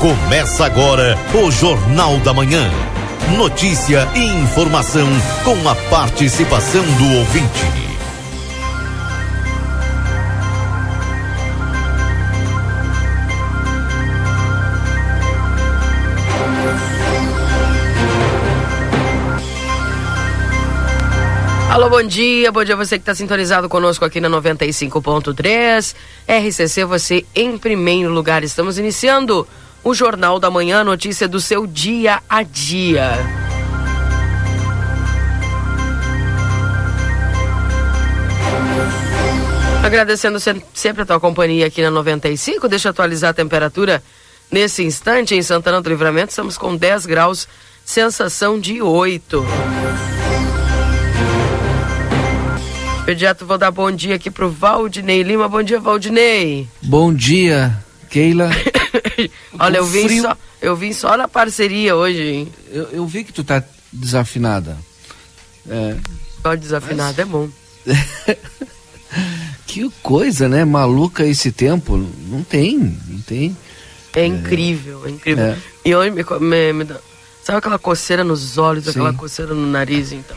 Começa agora o Jornal da Manhã. Notícia e informação com a participação do ouvinte. Alô, bom dia, bom dia você que está sintonizado conosco aqui na 95.3. RCC, você em primeiro lugar. Estamos iniciando o Jornal da Manhã, notícia do seu dia a dia. Agradecendo sempre a tua companhia aqui na 95. Deixa eu atualizar a temperatura nesse instante em Santana do Livramento. Estamos com 10 graus, sensação de 8. Imediato vou dar bom dia aqui pro Valdinei Lima. Bom dia, Valdinei. Bom dia, Keila. Olha, eu vim, só, eu vim só na parceria hoje, hein? Eu, eu vi que tu tá desafinada. É. Só desafinada Mas... é bom. que coisa, né? Maluca esse tempo. Não tem, não tem. É, é incrível, é incrível. É. E hoje me, me, me dá... Sabe aquela coceira nos olhos, Sim. aquela coceira no nariz, então?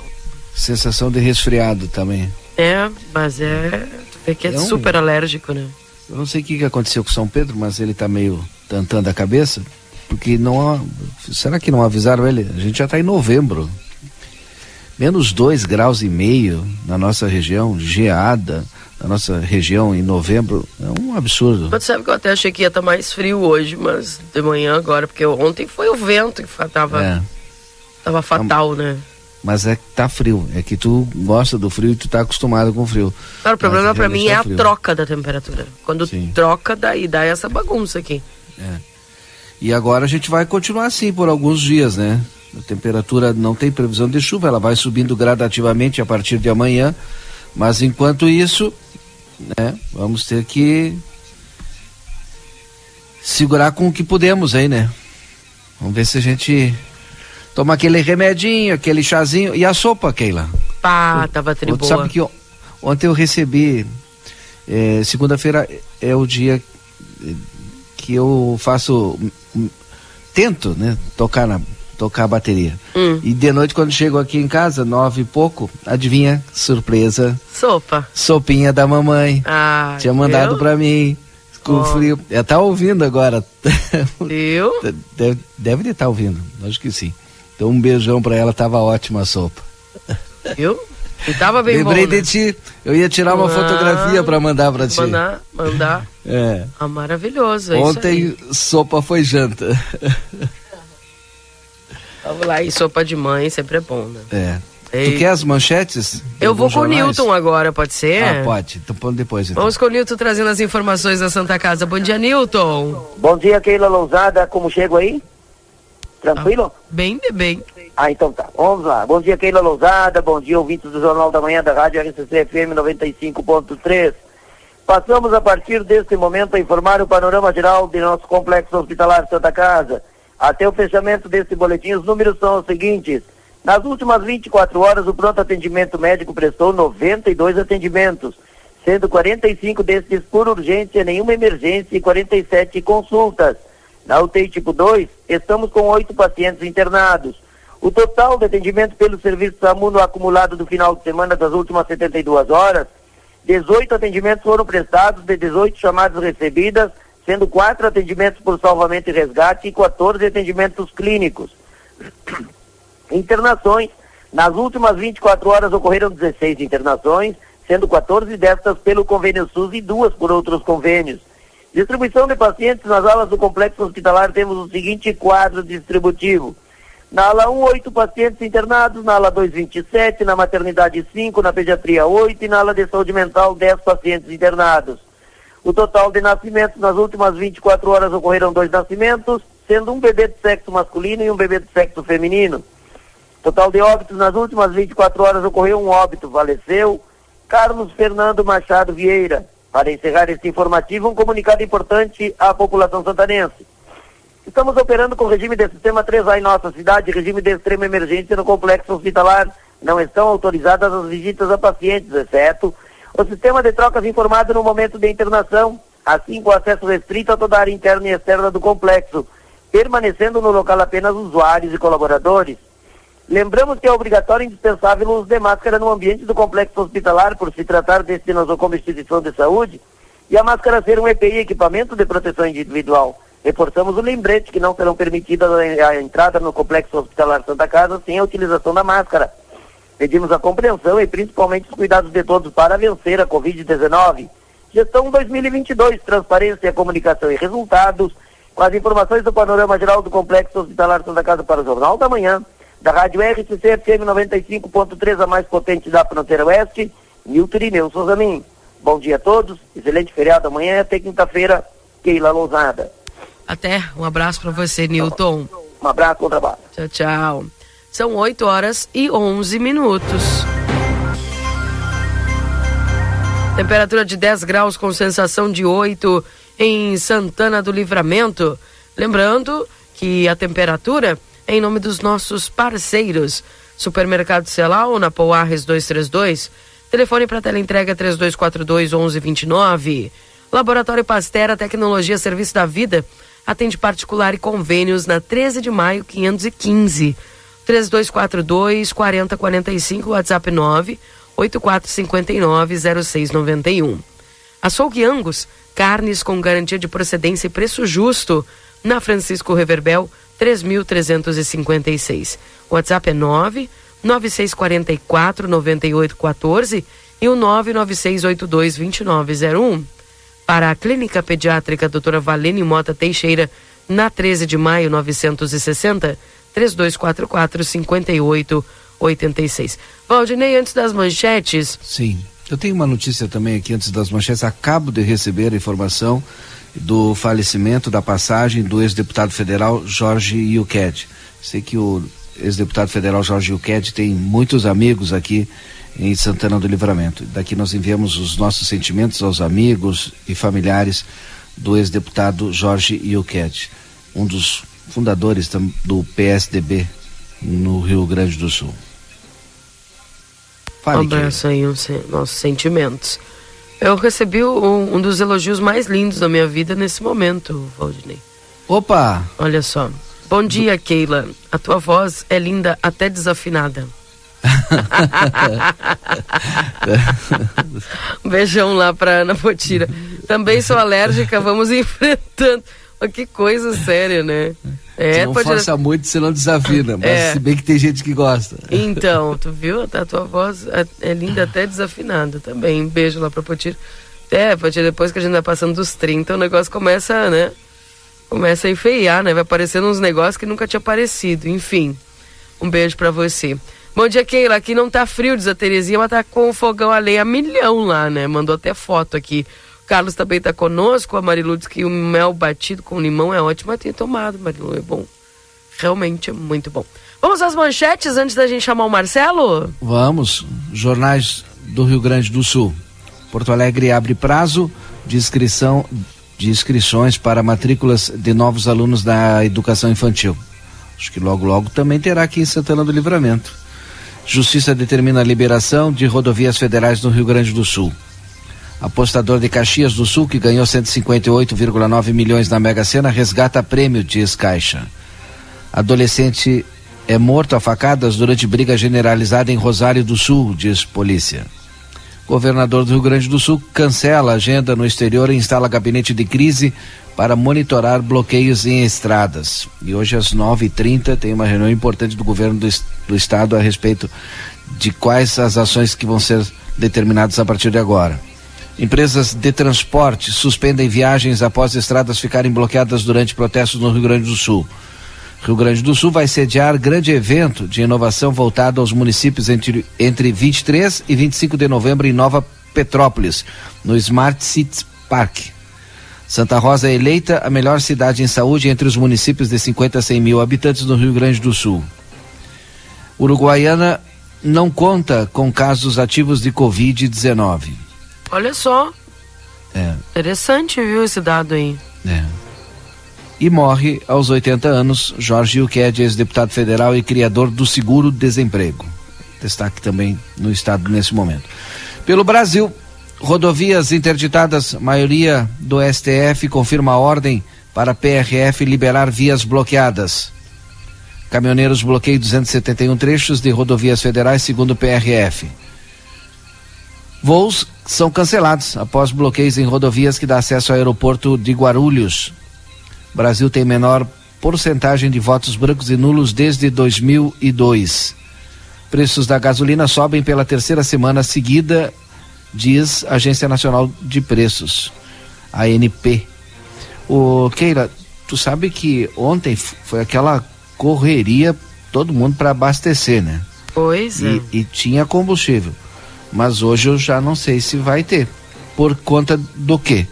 Sensação de resfriado também. É, mas é. Tu vê que é, é um... super alérgico, né? Eu não sei o que, aconteceu com São Pedro, mas ele está meio tantando a cabeça, porque não. Será que não avisaram ele? A gente já está em novembro. Menos dois graus e meio na nossa região, geada na nossa região em novembro, é um absurdo. Mas sabe que eu até achei que ia estar tá mais frio hoje, mas de manhã agora, porque ontem foi o vento que tava, é. tava fatal, né? mas é que tá frio. É que tu gosta do frio e tu tá acostumado com o frio. Claro, o problema para mim tá é a troca da temperatura. Quando Sim. troca, daí dá essa bagunça aqui. É. E agora a gente vai continuar assim por alguns dias, né? A temperatura não tem previsão de chuva, ela vai subindo gradativamente a partir de amanhã. Mas enquanto isso, né, vamos ter que segurar com o que podemos aí, né? Vamos ver se a gente Toma aquele remedinho, aquele chazinho. E a sopa, Keila? Pá, tava triboa. Sabe que ontem eu recebi. É, Segunda-feira é o dia que eu faço. Tento, né? Tocar na, tocar a bateria. Hum. E de noite, quando chego aqui em casa, nove e pouco, adivinha? Surpresa. Sopa. Sopinha da mamãe. Ah, Tinha mandado pra mim. Com oh. frio. É, tá ouvindo agora. Eu? Deve, deve estar tá ouvindo, acho que sim. Então um beijão pra ela, tava ótima a sopa. Eu? E tava bem Lembrei bom, né? de ti. Eu ia tirar uma ah, fotografia para mandar para ti. Mandar, mandar. É. Ah, maravilhoso. É Ontem sopa foi janta. Vamos lá, e sopa de mãe sempre é bom, né? É. Ei. Tu quer as manchetes? Eu vou com o Newton agora, pode ser? Ah, pode. Então depois. Então. Vamos com o Newton trazendo as informações da Santa Casa. Bom dia, Newton. Bom dia, Keila Lousada. Como chego aí? Tranquilo? Ah, bem, bem. Ah, então tá. Vamos lá. Bom dia, Keila Lousada. Bom dia, ouvintes do Jornal da Manhã da Rádio RCC FM 95.3. Passamos a partir deste momento a informar o panorama geral de nosso complexo hospitalar Santa Casa. Até o fechamento deste boletim, os números são os seguintes. Nas últimas 24 horas, o pronto atendimento médico prestou 92 atendimentos, sendo 45 destes por urgência, nenhuma emergência e 47 consultas. Na UTI tipo 2, estamos com oito pacientes internados. O total de atendimento pelo serviço SAMU no acumulado do final de semana das últimas 72 horas, 18 atendimentos foram prestados, de 18 chamadas recebidas, sendo quatro atendimentos por salvamento e resgate e 14 atendimentos clínicos. Internações. Nas últimas 24 horas ocorreram 16 internações, sendo 14 destas pelo convênio SUS e duas por outros convênios. Distribuição de pacientes nas alas do complexo hospitalar temos o seguinte quadro distributivo. Na ala 1, 8 pacientes internados, na ala 2, 27, na maternidade 5, na pediatria 8 e na ala de saúde mental 10 pacientes internados. O total de nascimentos nas últimas 24 horas ocorreram dois nascimentos, sendo um bebê de sexo masculino e um bebê de sexo feminino. Total de óbitos nas últimas 24 horas ocorreu um óbito, faleceu Carlos Fernando Machado Vieira. Para encerrar este informativo, um comunicado importante à população santanense. Estamos operando com regime de sistema 3A em nossa cidade, regime de extrema emergência no complexo hospitalar. Não estão autorizadas as visitas a pacientes, exceto o sistema de trocas informado no momento de internação, assim com acesso restrito a toda a área interna e externa do complexo. permanecendo no local apenas usuários e colaboradores. Lembramos que é obrigatório e indispensável o uso de máscara no ambiente do complexo hospitalar, por se tratar de destinação como instituição de saúde, e a máscara ser um EPI, equipamento de proteção individual. Reforçamos o lembrete que não serão permitidas a entrada no complexo hospitalar Santa Casa sem a utilização da máscara. Pedimos a compreensão e principalmente os cuidados de todos para vencer a Covid-19. Gestão 2022, transparência, comunicação e resultados. Com as informações do panorama geral do complexo hospitalar Santa Casa para o Jornal da Manhã, da Rádio RCC FM 95.3, a mais potente da fronteira oeste, Milton Irineu Souzamin. Bom dia a todos, excelente feriado amanhã até quinta-feira, Keila Lousada. Até, um abraço para você, Newton. Um abraço, bom trabalho. Tchau, tchau. São 8 horas e 11 minutos. Temperatura de 10 graus com sensação de 8 em Santana do Livramento. Lembrando que a temperatura em nome dos nossos parceiros. Supermercado Celal, na Poarres 232. Telefone para tela entrega 3242 1129. Laboratório Pastera Tecnologia Serviço da Vida. Atende particular e convênios na 13 de maio 515. 3242 4045 WhatsApp 9 8459 0691. Açougue Angus, carnes com garantia de procedência e preço justo. Na Francisco Reverbel 3356. WhatsApp é 9 9644 9814 e o 99682 2901. Para a Clínica Pediátrica Doutora Valene Mota Teixeira, na 13 de maio 960, 3244 5886. Valdinei, antes das manchetes. Sim. Eu tenho uma notícia também aqui antes das manchetes. Acabo de receber a informação do falecimento da passagem do ex-deputado federal Jorge Yuqued. Sei que o ex-deputado federal Jorge Yuqued tem muitos amigos aqui em Santana do Livramento. Daqui nós enviamos os nossos sentimentos aos amigos e familiares do ex-deputado Jorge Yuqued, um dos fundadores do PSDB no Rio Grande do Sul. Fale, um abraço aí, um, nossos sentimentos. Eu recebi um, um, dos elogios mais lindos da minha vida nesse momento, Valdinei. Opa! Olha só. Bom dia, Keila. A tua voz é linda até desafinada. um beijão lá pra Ana Potira. Também sou alérgica, vamos enfrentando. Que coisa séria, né? É, não pode... força muito, senão desafina. Mas é. se bem que tem gente que gosta. Então, tu viu? A tua voz é, é linda até desafinada também. Um beijo lá pra Potira. É, Potira, depois que a gente vai passando dos 30, o negócio começa, né? Começa a enfeiar, né? Vai aparecendo uns negócios que nunca tinha aparecido. Enfim, um beijo pra você. Bom dia, Keila. Aqui não tá frio, diz a Terezinha, mas tá com o fogão a lenha milhão lá, né? Mandou até foto aqui. Carlos também está conosco. A Marilu diz que o mel batido com limão é ótimo. Eu tenho tomado, Marilu, é bom. Realmente é muito bom. Vamos às manchetes antes da gente chamar o Marcelo? Vamos. Jornais do Rio Grande do Sul. Porto Alegre abre prazo de inscrição de inscrições para matrículas de novos alunos da educação infantil. Acho que logo logo também terá aqui em Santana do Livramento. Justiça determina a liberação de rodovias federais no Rio Grande do Sul. Apostador de Caxias do Sul, que ganhou 158,9 milhões na Mega Sena, resgata prêmio, diz Caixa. Adolescente é morto a facadas durante briga generalizada em Rosário do Sul, diz polícia. Governador do Rio Grande do Sul cancela agenda no exterior e instala gabinete de crise para monitorar bloqueios em estradas. E hoje às 9h30 tem uma reunião importante do governo do, do estado a respeito de quais as ações que vão ser determinadas a partir de agora. Empresas de transporte suspendem viagens após estradas ficarem bloqueadas durante protestos no Rio Grande do Sul. Rio Grande do Sul vai sediar grande evento de inovação voltado aos municípios entre, entre 23 e 25 de novembro em Nova Petrópolis, no Smart Cities Park. Santa Rosa é eleita a melhor cidade em saúde entre os municípios de 50 a 100 mil habitantes no Rio Grande do Sul. Uruguaiana não conta com casos ativos de Covid-19. Olha só. É. Interessante, viu, esse dado aí. É. E morre aos 80 anos Jorge Uqued, ex-deputado federal e criador do seguro-desemprego. Destaque também no estado nesse momento. Pelo Brasil, rodovias interditadas, maioria do STF confirma a ordem para PRF liberar vias bloqueadas. Caminhoneiros bloqueiam 271 trechos de rodovias federais, segundo PRF. Voos são cancelados após bloqueios em rodovias que dá acesso ao aeroporto de Guarulhos. O Brasil tem menor porcentagem de votos brancos e nulos desde 2002. Preços da gasolina sobem pela terceira semana seguida, diz a Agência Nacional de Preços, ANP. O Keira, tu sabe que ontem foi aquela correria todo mundo para abastecer, né? Pois é. E, e, tinha combustível. Mas hoje eu já não sei se vai ter. Por conta do quê?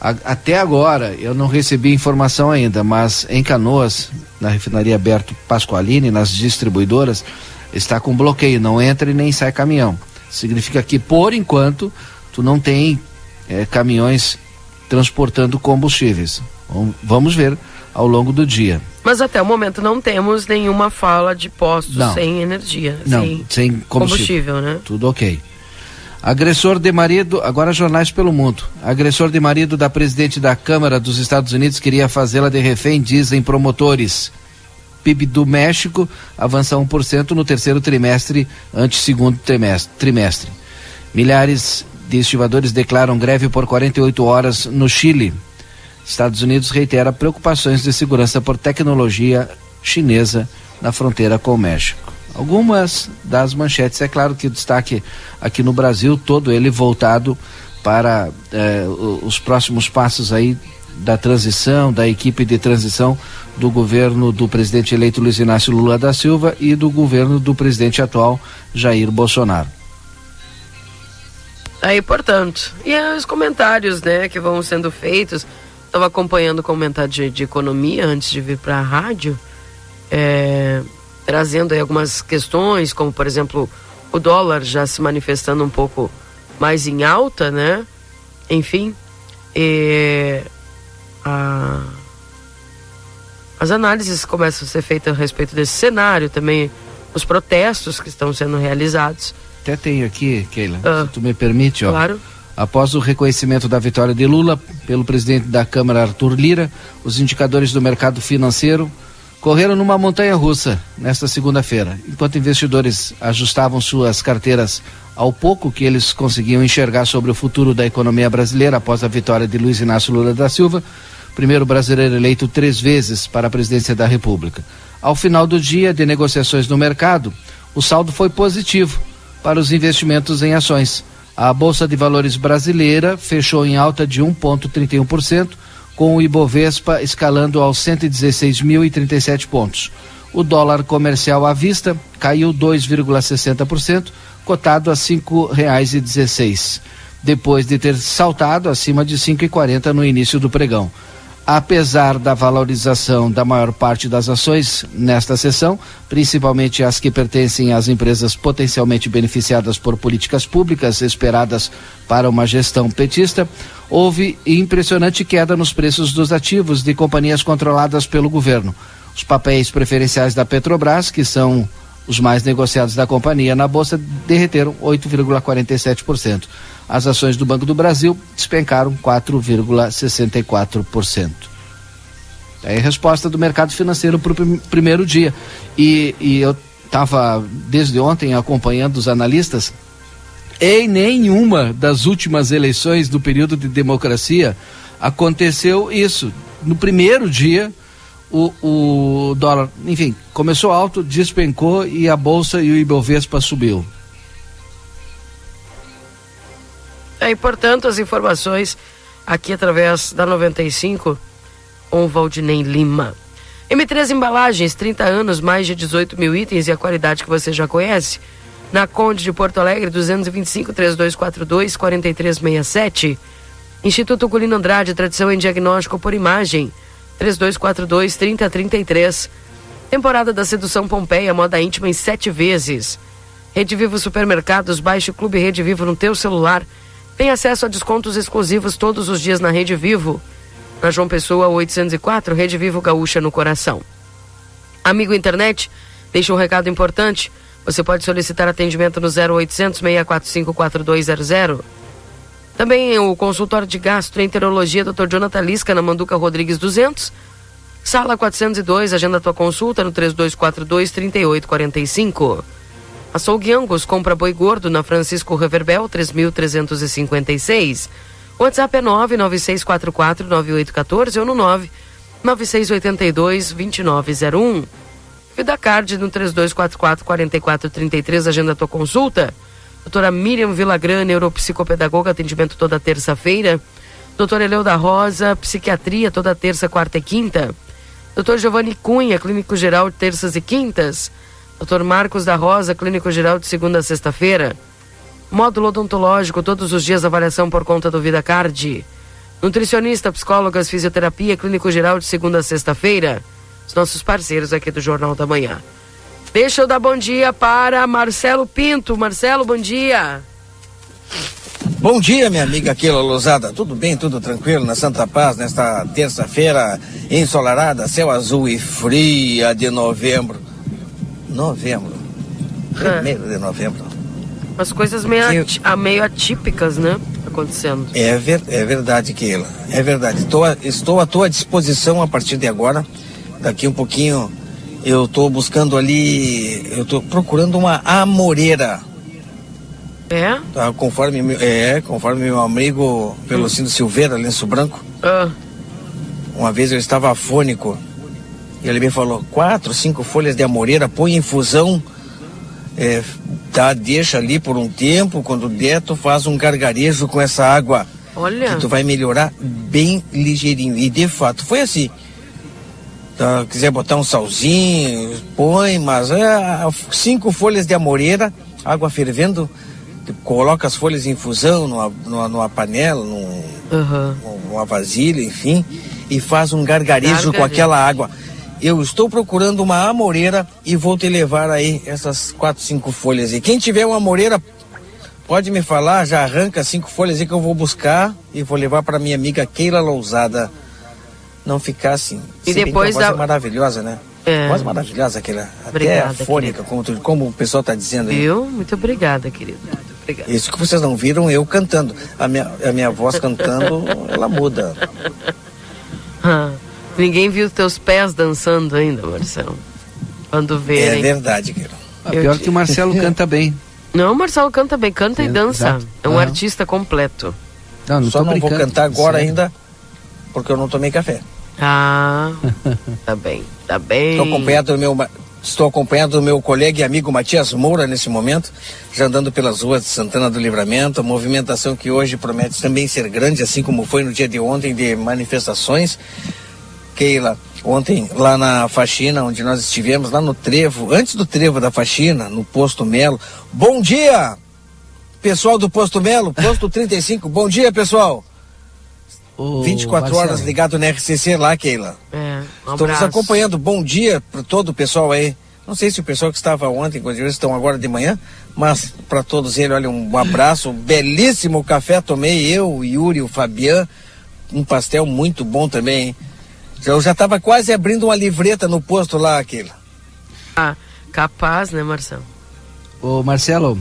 A, até agora eu não recebi informação ainda, mas em Canoas, na refinaria Berto Pasqualini, nas distribuidoras, está com bloqueio, não entra e nem sai caminhão. Significa que por enquanto tu não tem é, caminhões transportando combustíveis. Vamos ver ao longo do dia. Mas até o momento não temos nenhuma fala de postos não. sem energia, não, sem, sem combustível. combustível, né? Tudo ok. Agressor de marido, agora jornais pelo mundo. Agressor de marido da presidente da Câmara dos Estados Unidos queria fazê-la de refém, dizem promotores. PIB do México avança 1% no terceiro trimestre ante segundo trimestre. Milhares de estivadores declaram greve por 48 horas no Chile. Estados Unidos reitera preocupações de segurança por tecnologia chinesa na fronteira com o México. Algumas das manchetes, é claro que o destaque aqui no Brasil, todo ele voltado para eh, os próximos passos aí da transição, da equipe de transição do governo do presidente eleito Luiz Inácio Lula da Silva e do governo do presidente atual Jair Bolsonaro. Aí, portanto, e os comentários, né, que vão sendo feitos. Estava acompanhando o comentário de, de, economia antes de vir para a rádio, é, trazendo algumas questões, como por exemplo o dólar já se manifestando um pouco mais em alta, né? Enfim, e, a, as análises começam a ser feitas a respeito desse cenário, também os protestos que estão sendo realizados. Até tenho aqui, Keila, ah, se tu me permite, ó. Claro. Após o reconhecimento da vitória de Lula pelo presidente da Câmara, Arthur Lira, os indicadores do mercado financeiro correram numa montanha russa nesta segunda-feira. Enquanto investidores ajustavam suas carteiras ao pouco que eles conseguiam enxergar sobre o futuro da economia brasileira após a vitória de Luiz Inácio Lula da Silva, primeiro brasileiro eleito três vezes para a presidência da República. Ao final do dia de negociações no mercado, o saldo foi positivo para os investimentos em ações a Bolsa de Valores brasileira fechou em alta de 1,31%, com o Ibovespa escalando aos 116.037 pontos. O dólar comercial à vista caiu 2,60%, cotado a R$ 5,16, depois de ter saltado acima de R$ 5,40 no início do pregão. Apesar da valorização da maior parte das ações nesta sessão, principalmente as que pertencem às empresas potencialmente beneficiadas por políticas públicas esperadas para uma gestão petista, houve impressionante queda nos preços dos ativos de companhias controladas pelo governo. Os papéis preferenciais da Petrobras, que são os mais negociados da companhia na bolsa, derreteram 8,47% as ações do Banco do Brasil despencaram 4,64%. É a resposta do mercado financeiro para o primeiro dia. E, e eu estava desde ontem acompanhando os analistas. Em nenhuma das últimas eleições do período de democracia aconteceu isso. No primeiro dia, o, o dólar, enfim, começou alto, despencou e a bolsa e o Ibovespa subiu. É, e portanto, as informações aqui através da 95 com Valdinei Lima. M3 Embalagens, 30 anos, mais de 18 mil itens e a qualidade que você já conhece. Na Conde de Porto Alegre, 225 3242 4367. Instituto Culino Andrade, tradição em diagnóstico por imagem, 3242 3033. Temporada da Sedução Pompeia, moda íntima em sete vezes. Rede Vivo Supermercados, baixe o Clube Rede Vivo no teu celular tem acesso a descontos exclusivos todos os dias na Rede Vivo. Na João Pessoa 804, Rede Vivo Gaúcha no coração. Amigo internet, deixa um recado importante. Você pode solicitar atendimento no 0800 645 4200. Também o consultório de gastroenterologia Dr. Jonathan Lisca, na Manduca Rodrigues 200. Sala 402, agenda tua consulta no 3242 3845. Açougue Angus, compra boi gordo na Francisco Reverbel 3356. WhatsApp é 99644 9814 ou no 99682 2901. Vida Card no 3244 4433, agenda tua consulta. Doutora Miriam Villagrã, neuropsicopedagoga, atendimento toda terça-feira. Doutor Eleu da Rosa, psiquiatria toda terça, quarta e quinta. Doutor Giovanni Cunha, clínico geral, terças e quintas. Doutor Marcos da Rosa, clínico geral, de segunda a sexta-feira. Módulo odontológico, todos os dias avaliação por conta do Vida Card. Nutricionista, psicólogas, fisioterapia, clínico geral, de segunda a sexta-feira. Os nossos parceiros aqui do Jornal da Manhã. Deixa eu dar bom dia para Marcelo Pinto. Marcelo, bom dia. Bom dia, minha amiga Keila Lousada. Tudo bem, tudo tranquilo na Santa Paz nesta terça-feira ensolarada, céu azul e fria de novembro. Novembro. Primeiro de novembro. Umas coisas meio, Eu- ati- ah, meio atípicas, né? Acontecendo. É, ver, é verdade, Keila. É verdade. A- estou à tua disposição a partir de agora. Daqui um pouquinho eu estou buscando ali. Eu estou procurando uma amoreira. É? Tá? Conforme, meu- é, conforme meu amigo Velocino Silveira, lenço branco. Ah, Uma vez eu estava afônico e ele me falou: quatro, cinco folhas de amoreira, põe em infusão, é, dá, deixa ali por um tempo, quando der, tu faz um gargarejo com essa água. olha. Que tu vai melhorar bem ligeirinho. E de fato, foi assim. Tá, quiser botar um salzinho, põe, mas é, cinco folhas de amoreira, água fervendo, coloca as folhas em infusão numa, numa, numa panela, num, Aham. uma vasilha, enfim, e faz um gargarejo com Gargarejo. aquela água. Eu estou procurando uma amoreira e vou te levar aí essas quatro, cinco folhas. E quem tiver uma amoreira, pode me falar, já arranca cinco folhas aí que eu vou buscar e vou levar para minha amiga Keila Lousada. Não ficar assim. E Se bem depois a voz da- é maravilhosa, né? É. Voz maravilhosa aquela. Até Obrigada, fônica, como, tu- como o pessoal está dizendo aí. Viu? Muito obrigada, querido. Muito obrigada. Isso que vocês não viram eu cantando. A minha, a minha voz cantando, ela muda. Ah, ninguém viu teus pés dançando ainda, Marcelo. Quando É verem. verdade, Keila. Ah, Eu pior te- que o Marcelo canta bem. Não, o Marcelo canta bem, canta e Sim, dança. exato. É um Aham. artista completo. Não, não Só não vou brincando, cantar agora sério. ainda, porque eu não tomei café. Ah, tá bem, tá bem. Estou acompanhado do meu, estou acompanhado do meu colega e amigo Matias Moura nesse momento, já andando pelas ruas de Santana do Livramento, a movimentação que hoje promete também ser grande, assim como foi no dia de ontem de manifestações. Keila, ontem lá na faxina, onde nós estivemos, lá no trevo, antes do trevo da faxina, no posto Melo. Bom dia, pessoal do posto Melo, posto 35. Bom dia, pessoal. Ô, 24 Marcelo, horas ligado na RCC lá, Keila. É, um Estamos abraço. acompanhando. Bom dia para todo o pessoal aí. Não sei se o pessoal que estava ontem, quando eles estão agora de manhã, mas para todos eles, olha, um abraço. Um belíssimo café tomei eu, o Yuri, o Fabian. Um pastel muito bom também. hein? Já- Eu já estava quase abrindo uma livreta no posto lá, aquele. Ah, capaz, né, Marcelo? Ô Marcelo,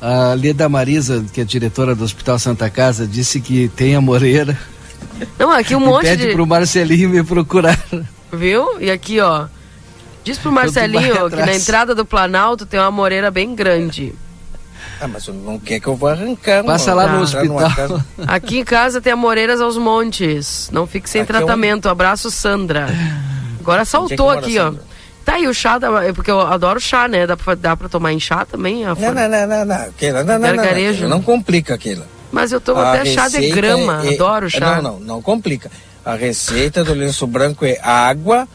a Leda Marisa, que é diretora do Hospital Santa Casa, disse que tem a Moreira Não, aqui um e monte pede de. pro Marcelinho me procurar. Viu? E aqui, ó. Diz pro Marcelinho que na entrada do Planalto tem uma moreira bem grande. Ah, mas não quer que eu vou arrancar. Passa não. lá Tá. no hospital. casa- Aqui em casa tem amoreiras aos montes. Não fique sem Aqui é um- tratamento. Abraço, Sandra. Agora Onde é saltou mora, aqui, ó. Sandra? Tá aí o chá, da, é porque eu adoro chá, né? Dá pra, dá pra tomar em chá também? a Não, não, não, não, não. Keila, não, não, não, não. Keila, não complica aquilo. Mas eu tomo A até chá de grama. é- Adoro chá. Não, não, não complica. A receita do lenço branco é água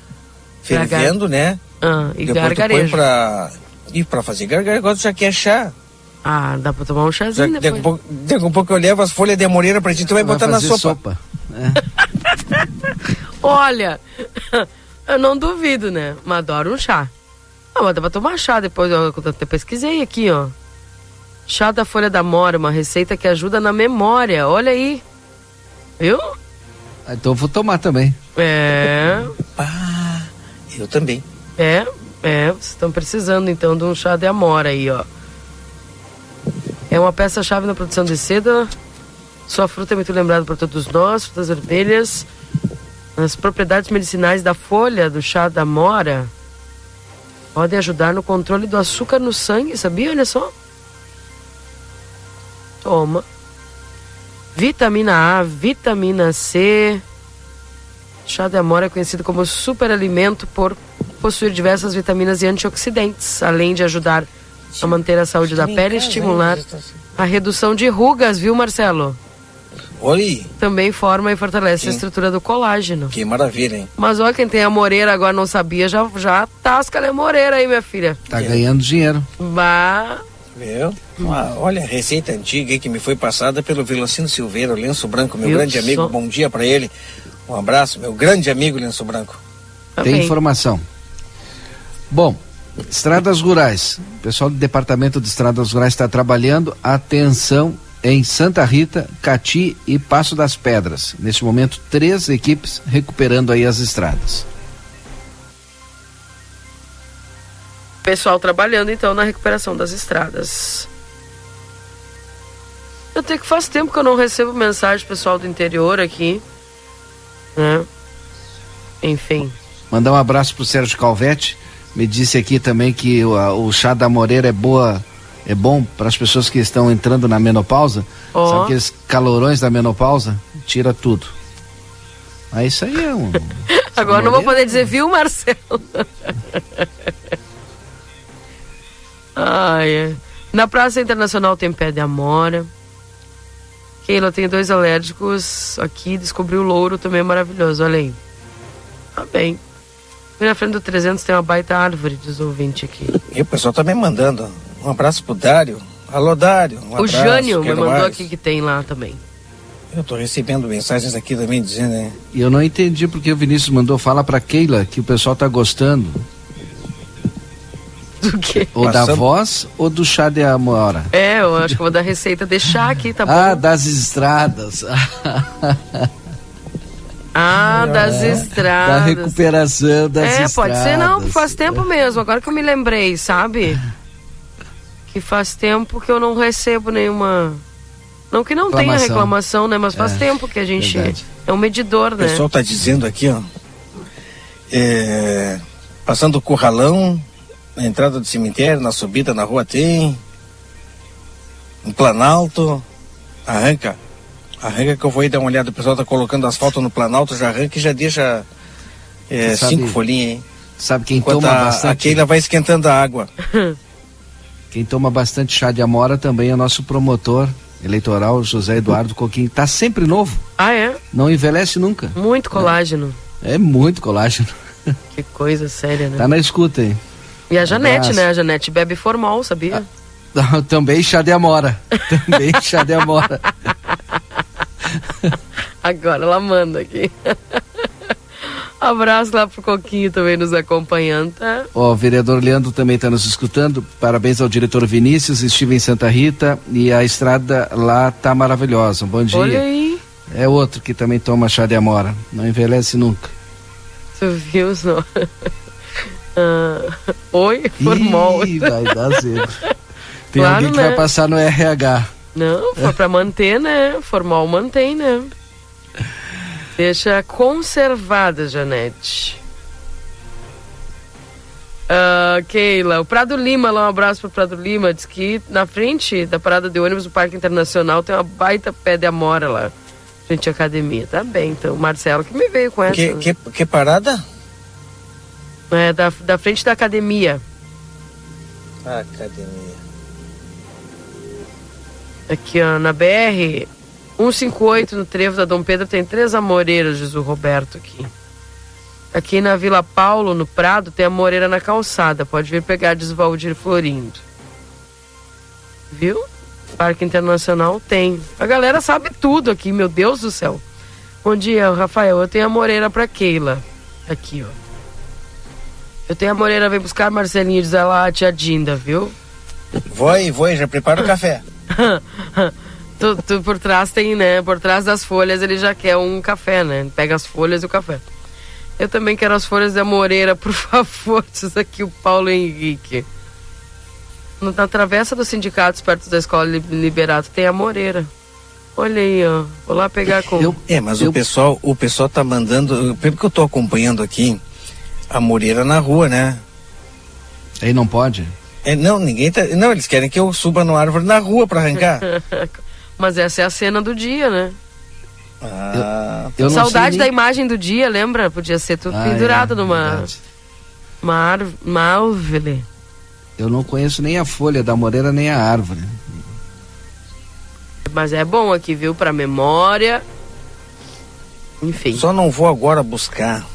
fervendo, né? Ah, e Depois gargarejo. pra... E pra fazer gargarejo, agora tu já quer chá. Ah, dá pra tomar um Já, chazinho daqui, a depois. pouco, daqui a pouco eu levo as folhas de amoreira pra ti, tu vai botar na fazer sopa. Olha, eu não duvido, né? Mas adoro um chá. Ah, mas dá pra tomar chá depois. Eu até pesquisei aqui, ó. Chá da folha da mora, uma receita que ajuda na memória. Olha aí. Viu? Ah, Então eu vou tomar também. É, Ah, eu também. é, é. Vocês estão precisando então de um chá de amora aí, ó. É uma peça-chave na produção de seda. Sua fruta é muito lembrada por todos nós, frutas vermelhas. As propriedades medicinais da folha do chá da mora podem ajudar no controle do açúcar no sangue, sabia? Olha só. Toma. Vitamina A, vitamina C. Chá de amora é conhecido como superalimento por possuir diversas vitaminas e antioxidantes, além de ajudar a manter a saúde da pele e estimular a redução de rugas, viu, Marcelo? Oi. Também forma e fortalece Sim. a estrutura do colágeno. Que maravilha, hein? Mas olha, quem tem a moreira agora não sabia, já, já tasca a moreira aí, minha filha. Tá ganhando dinheiro. Bah, Viu? Uma- olha, receita antiga aí que me foi passada pelo Velocino Silveira, o Lenço Branco, meu Viu grande amigo. só? Bom dia pra ele. Um abraço, meu grande amigo Lenço Branco. tá Tem informação. Bom, estradas rurais. O pessoal do Departamento de Estradas Rurais está trabalhando. Atenção em Santa Rita, Cati e Passo das Pedras. Neste momento, três equipes recuperando aí as estradas. Pessoal trabalhando então na recuperação das estradas. Eu tenho que faz tempo que eu não recebo mensagem pessoal do interior aqui. Né? Enfim. Mandar um abraço pro Sérgio Calvete. Me disse aqui também que o, a- o chá da moreira é boa, é bom para as pessoas que estão entrando na menopausa. Ó. Sabe aqueles calorões da menopausa? Tira tudo. Mas isso aí é um. Agora não vou poder dizer, viu, Marcelo? Ai, é. Na Praça Internacional tem pé de amora. Keila tem dois alérgicos aqui, descobriu o louro também é maravilhoso, olha aí. Tá bem. E na frente do 300 tem uma baita árvore, diz o ouvinte aqui. E o pessoal tá me mandando. Um abraço pro Dário. Alô, Dário. Um o abraço, Jânio me mandou mais. aqui que tem lá também. Eu tô recebendo mensagens aqui também dizendo, né? E eu não entendi porque o Vinícius mandou fala pra Keila que o pessoal tá gostando. Do que? Ou da Passando- voz ou do chá de amora? É, eu acho que eu vou dar receita, deixar aqui, tá bom? Ah, das estradas. Ah, das da estradas. recuperação das é, estradas. pode ser não, faz tempo mesmo. Agora que eu me lembrei, sabe? Que faz tempo que eu não recebo nenhuma. Não que não tenha Reclamação. reclamação, né? Mas faz É, tempo que a gente. verdade. É um medidor, O né? pessoal tá dizendo aqui, ó. É, passando o curralão, na entrada do cemitério, na subida na rua tem. No Planalto. Arranca. Arranca que eu vou aí dar uma olhada. O pessoal tá colocando asfalto no Planalto, já arranca e já deixa é, sabe- cinco folhinhas aí. Sabe quem Enquanto toma a, a bastante? Keila vai esquentando a água. Quem toma bastante chá de amora também é nosso promotor eleitoral, José Eduardo Coquinho. Tá sempre novo, Ah, é? não envelhece nunca. Muito colágeno. É muito colágeno. Que coisa séria, né? Tá na escuta aí. E a Janete, né? A Janete bebe formal, sabia? Também chá de amora. Também chá de amora. Agora ela manda aqui. Abraço lá pro Coquinho também nos acompanhando, tá? Ó, o vereador Leandro também está nos escutando. Parabéns ao diretor Vinícius, estive em Santa Rita e a estrada lá tá maravilhosa. Bom dia. Olha aí. É outro que também toma chá de amora. Não envelhece nunca. Tu viu só? Ah, Oi, formol. Ih, vai dar zebra. Tem Claro, alguém que né? vai passar no RH. Não, foi pra manter, né? Formal mantém, né? Deixa conservada, Janete. Ah, Keila, o Prado Lima, lá um abraço pro Prado Lima, diz que na frente da parada de ônibus do Parque Internacional tem uma baita pé de amora lá, frente à academia. Tá bem, então, Marcelo que me veio com essa. Que, que, que parada? É, da, da frente da academia. Academia. Aqui, ó, na BR 158, no trevo da Dom Pedro, tem três amoreiras, diz o Roberto aqui. Aqui na Vila Paulo, no Prado, tem a moreira na calçada. Pode vir pegar, diz Valdir Florindo. Viu? Parque Internacional tem. A galera sabe tudo aqui, meu Deus do céu. Bom dia, Rafael. Eu tenho a moreira pra Keila. Aqui, ó. Eu tenho a moreira, vem buscar Marcelinho, diz ela, a tia Dinda, viu? Vou aí, vou aí, já prepara o café. tu, tu por trás tem, né? Por trás das folhas ele já quer um café, né? Pega as folhas e o café. Eu também quero as folhas da Moreira, por favor. Diz aqui o Paulo Henrique. Na travessa dos sindicatos, perto da escola Li- Liberato, tem a Moreira. Olha aí, ó. Vou lá pegar com. Eu, é, mas eu... o pessoal, o pessoal tá mandando. Pelo que eu tô acompanhando aqui, a Moreira na rua, né? Aí não pode? É, não, ninguém tá. Não, eles querem que eu suba no árvore na rua para arrancar. mas essa é a cena do dia, né? Ah, eu, eu Saudade nem... da imagem do dia, lembra? Podia ser tudo ah, pendurado é, numa. Uma árvore. Uma árvore. Eu não conheço nem a folha da moreira nem a árvore. Mas é bom aqui, viu? Pra memória. Enfim. Só não vou agora buscar.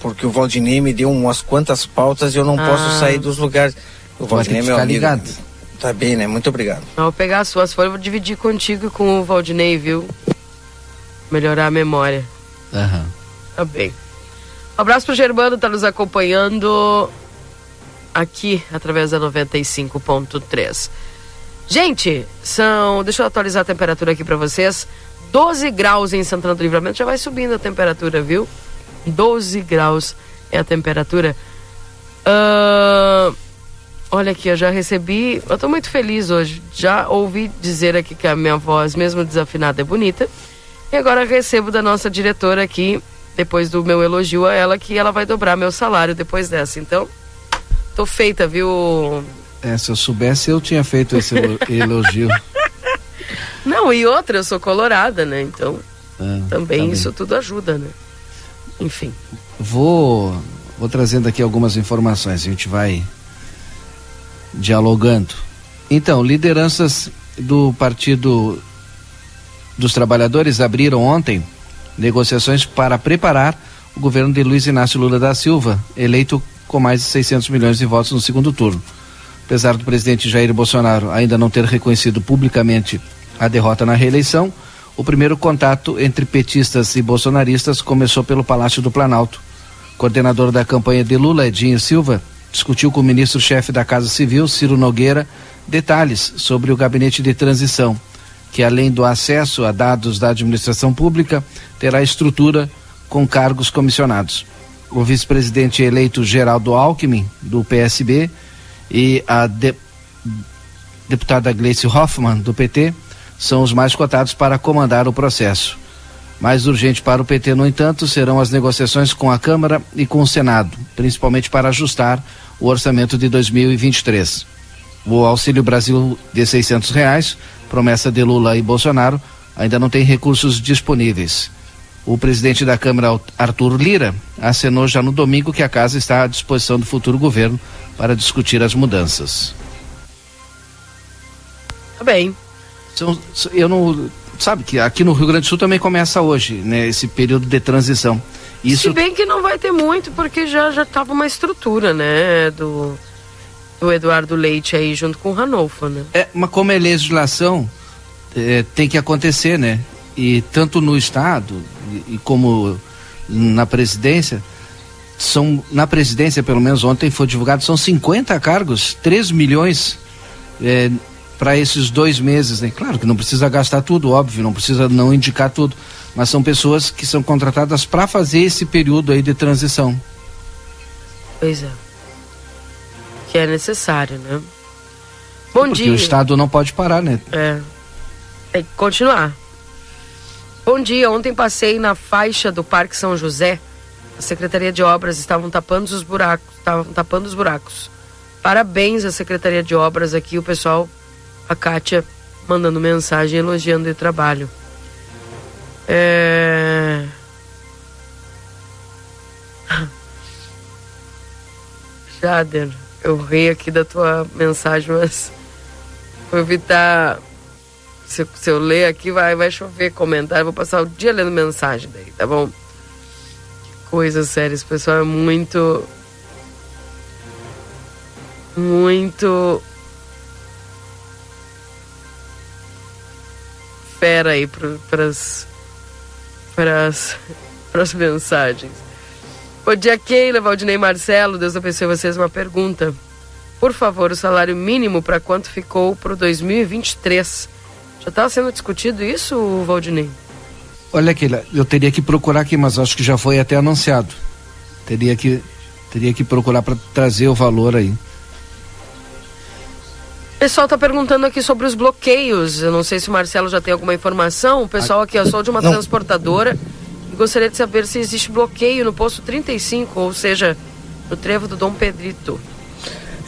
Porque o Valdinei me deu umas quantas pautas e eu não ah. posso sair dos lugares. O Valdinei é meu amigo. Ligado. Tá bem, né? Muito obrigado. Eu vou pegar as suas folhas e vou dividir contigo e com o Valdinei, viu? Melhorar a memória. Aham. Uhum. Tá bem. Um abraço pro Germano, tá nos acompanhando aqui através da 95.3. Gente, são. Deixa eu atualizar a temperatura aqui para vocês. 12 graus em Santana do Livramento. Já vai subindo a temperatura, viu? 12 graus é a temperatura. Uh, olha aqui, eu já recebi. Eu tô muito feliz hoje. Já ouvi dizer aqui que a minha voz, mesmo desafinada, é bonita. E agora recebo da nossa diretora aqui, depois do meu elogio a ela, que ela vai dobrar meu salário depois dessa. Então, tô feita, viu? É, se eu soubesse, eu tinha feito esse elogio. Não, e outra, eu sou colorada, né? Então, ah, também tá isso tudo ajuda, né? Enfim. Vou, vou trazendo aqui algumas informações, a gente vai dialogando. Então, lideranças do Partido dos Trabalhadores abriram ontem negociações para preparar o governo de Luiz Inácio Lula da Silva, eleito com mais de 600 milhões de votos no segundo turno. Apesar do presidente Jair Bolsonaro ainda não ter reconhecido publicamente a derrota na reeleição, o primeiro contato entre petistas e bolsonaristas começou pelo Palácio do Planalto. Coordenador da campanha de Lula, Edinho Silva, discutiu com o ministro-chefe da Casa Civil, Ciro Nogueira, detalhes sobre o gabinete de transição, que além do acesso a dados da administração pública, terá estrutura com cargos comissionados. O vice-presidente eleito Geraldo Alckmin, do PSB, e a de, deputada Gleice Hoffmann, do PT, são os mais cotados para comandar o processo. Mais urgente para o PT, no entanto, serão as negociações com a Câmara e com o Senado, principalmente para ajustar o orçamento de 2023. O Auxílio Brasil de seiscentos reais, promessa de Lula e Bolsonaro, ainda não tem recursos disponíveis. O presidente da Câmara, Arthur Lira, acenou já no domingo que a casa está à disposição do futuro governo para discutir as mudanças. Tá bem. Eu não. Sabe que aqui no Rio Grande do Sul também começa hoje, né? Esse período de transição. Isso... Se bem que não vai ter muito, porque já já estava uma estrutura, né? Do, do Eduardo Leite aí junto com o Ranolfo, né? É, mas como é legislação, é, tem que acontecer, né? E tanto no Estado e, e como na presidência, são na presidência, pelo menos ontem foi divulgado, são 50 cargos, 3 milhões é, para esses dois meses, né? Claro que não precisa gastar tudo, óbvio, não precisa não indicar tudo, mas são pessoas que são contratadas para fazer esse período aí de transição. Pois é. Que é necessário, né? Bom Porque dia. Porque o Estado não pode parar, né? É. Tem que continuar. Bom dia. Ontem passei na faixa do Parque São José a Secretaria de Obras estavam tapando os buracos, estavam tapando os buracos. Parabéns à Secretaria de Obras aqui, o pessoal, a Kátia mandando mensagem elogiando o trabalho. É... Jader, eu ri aqui da tua mensagem, mas vou evitar. Se, se eu ler aqui, vai, vai chover comentário. Vou passar o dia lendo mensagem daí, tá bom? coisa, sério. Esse pessoal é muito. Muito. Fera aí para as mensagens. Bom dia, Keila, Valdinei Marcelo. Deus abençoe vocês. Uma pergunta. Por favor, o salário mínimo para quanto ficou para o 2023? Já está sendo discutido isso, Valdinei? Olha aqui, eu teria que procurar aqui, mas acho que já foi até anunciado. Teria que teria que procurar para trazer o valor aí. O pessoal está perguntando aqui sobre os bloqueios. Eu não sei se o Marcelo já tem alguma informação. O pessoal aqui, eu sou de uma não. transportadora e gostaria de saber se existe bloqueio no posto 35, ou seja, no trevo do Dom Pedrito.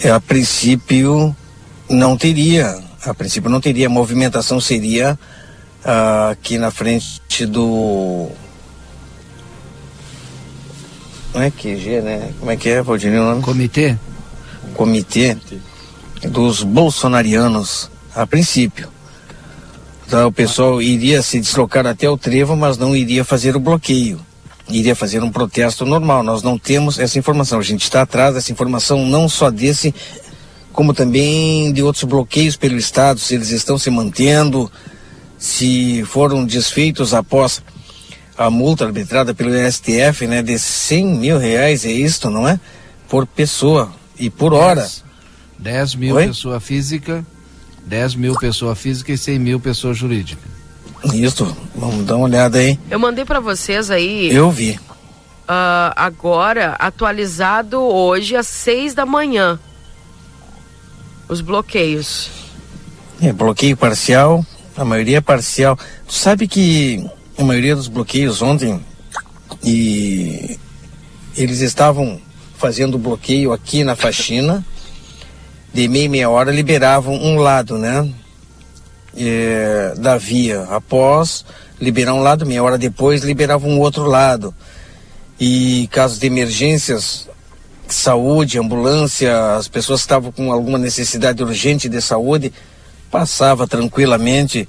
É, a princípio não teria. A princípio não teria. A movimentação seria uh, aqui na frente do. Não é QG, né? Como é que é, Valdinho? Comitê? Comitê dos bolsonarianos, a princípio. Então, o pessoal iria se deslocar até o trevo, mas não iria fazer o bloqueio. Iria fazer um protesto normal. Nós não temos essa informação. A gente está atrás dessa informação, não só desse, como também de outros bloqueios pelo Estado, se eles estão se mantendo, se foram desfeitos após a multa arbitrada pelo STF, né, de 100 mil reais, é isto, não é? Por pessoa e por hora. 10 mil Oi? pessoa física, 10 mil pessoa física e 100 mil pessoa jurídica. Isso, vamos dar uma olhada aí. Eu mandei para vocês aí. Eu vi. Uh, agora, atualizado hoje às 6 da manhã. Os bloqueios. É, bloqueio parcial, a maioria é parcial. Tu sabe que a maioria dos bloqueios ontem e eles estavam fazendo bloqueio aqui na faxina de meia meia hora liberavam um lado, né? É, da via. Após liberar um lado, meia hora depois liberavam um outro lado. E casos de emergências, saúde, ambulância, as pessoas estavam com alguma necessidade urgente de saúde, passava tranquilamente.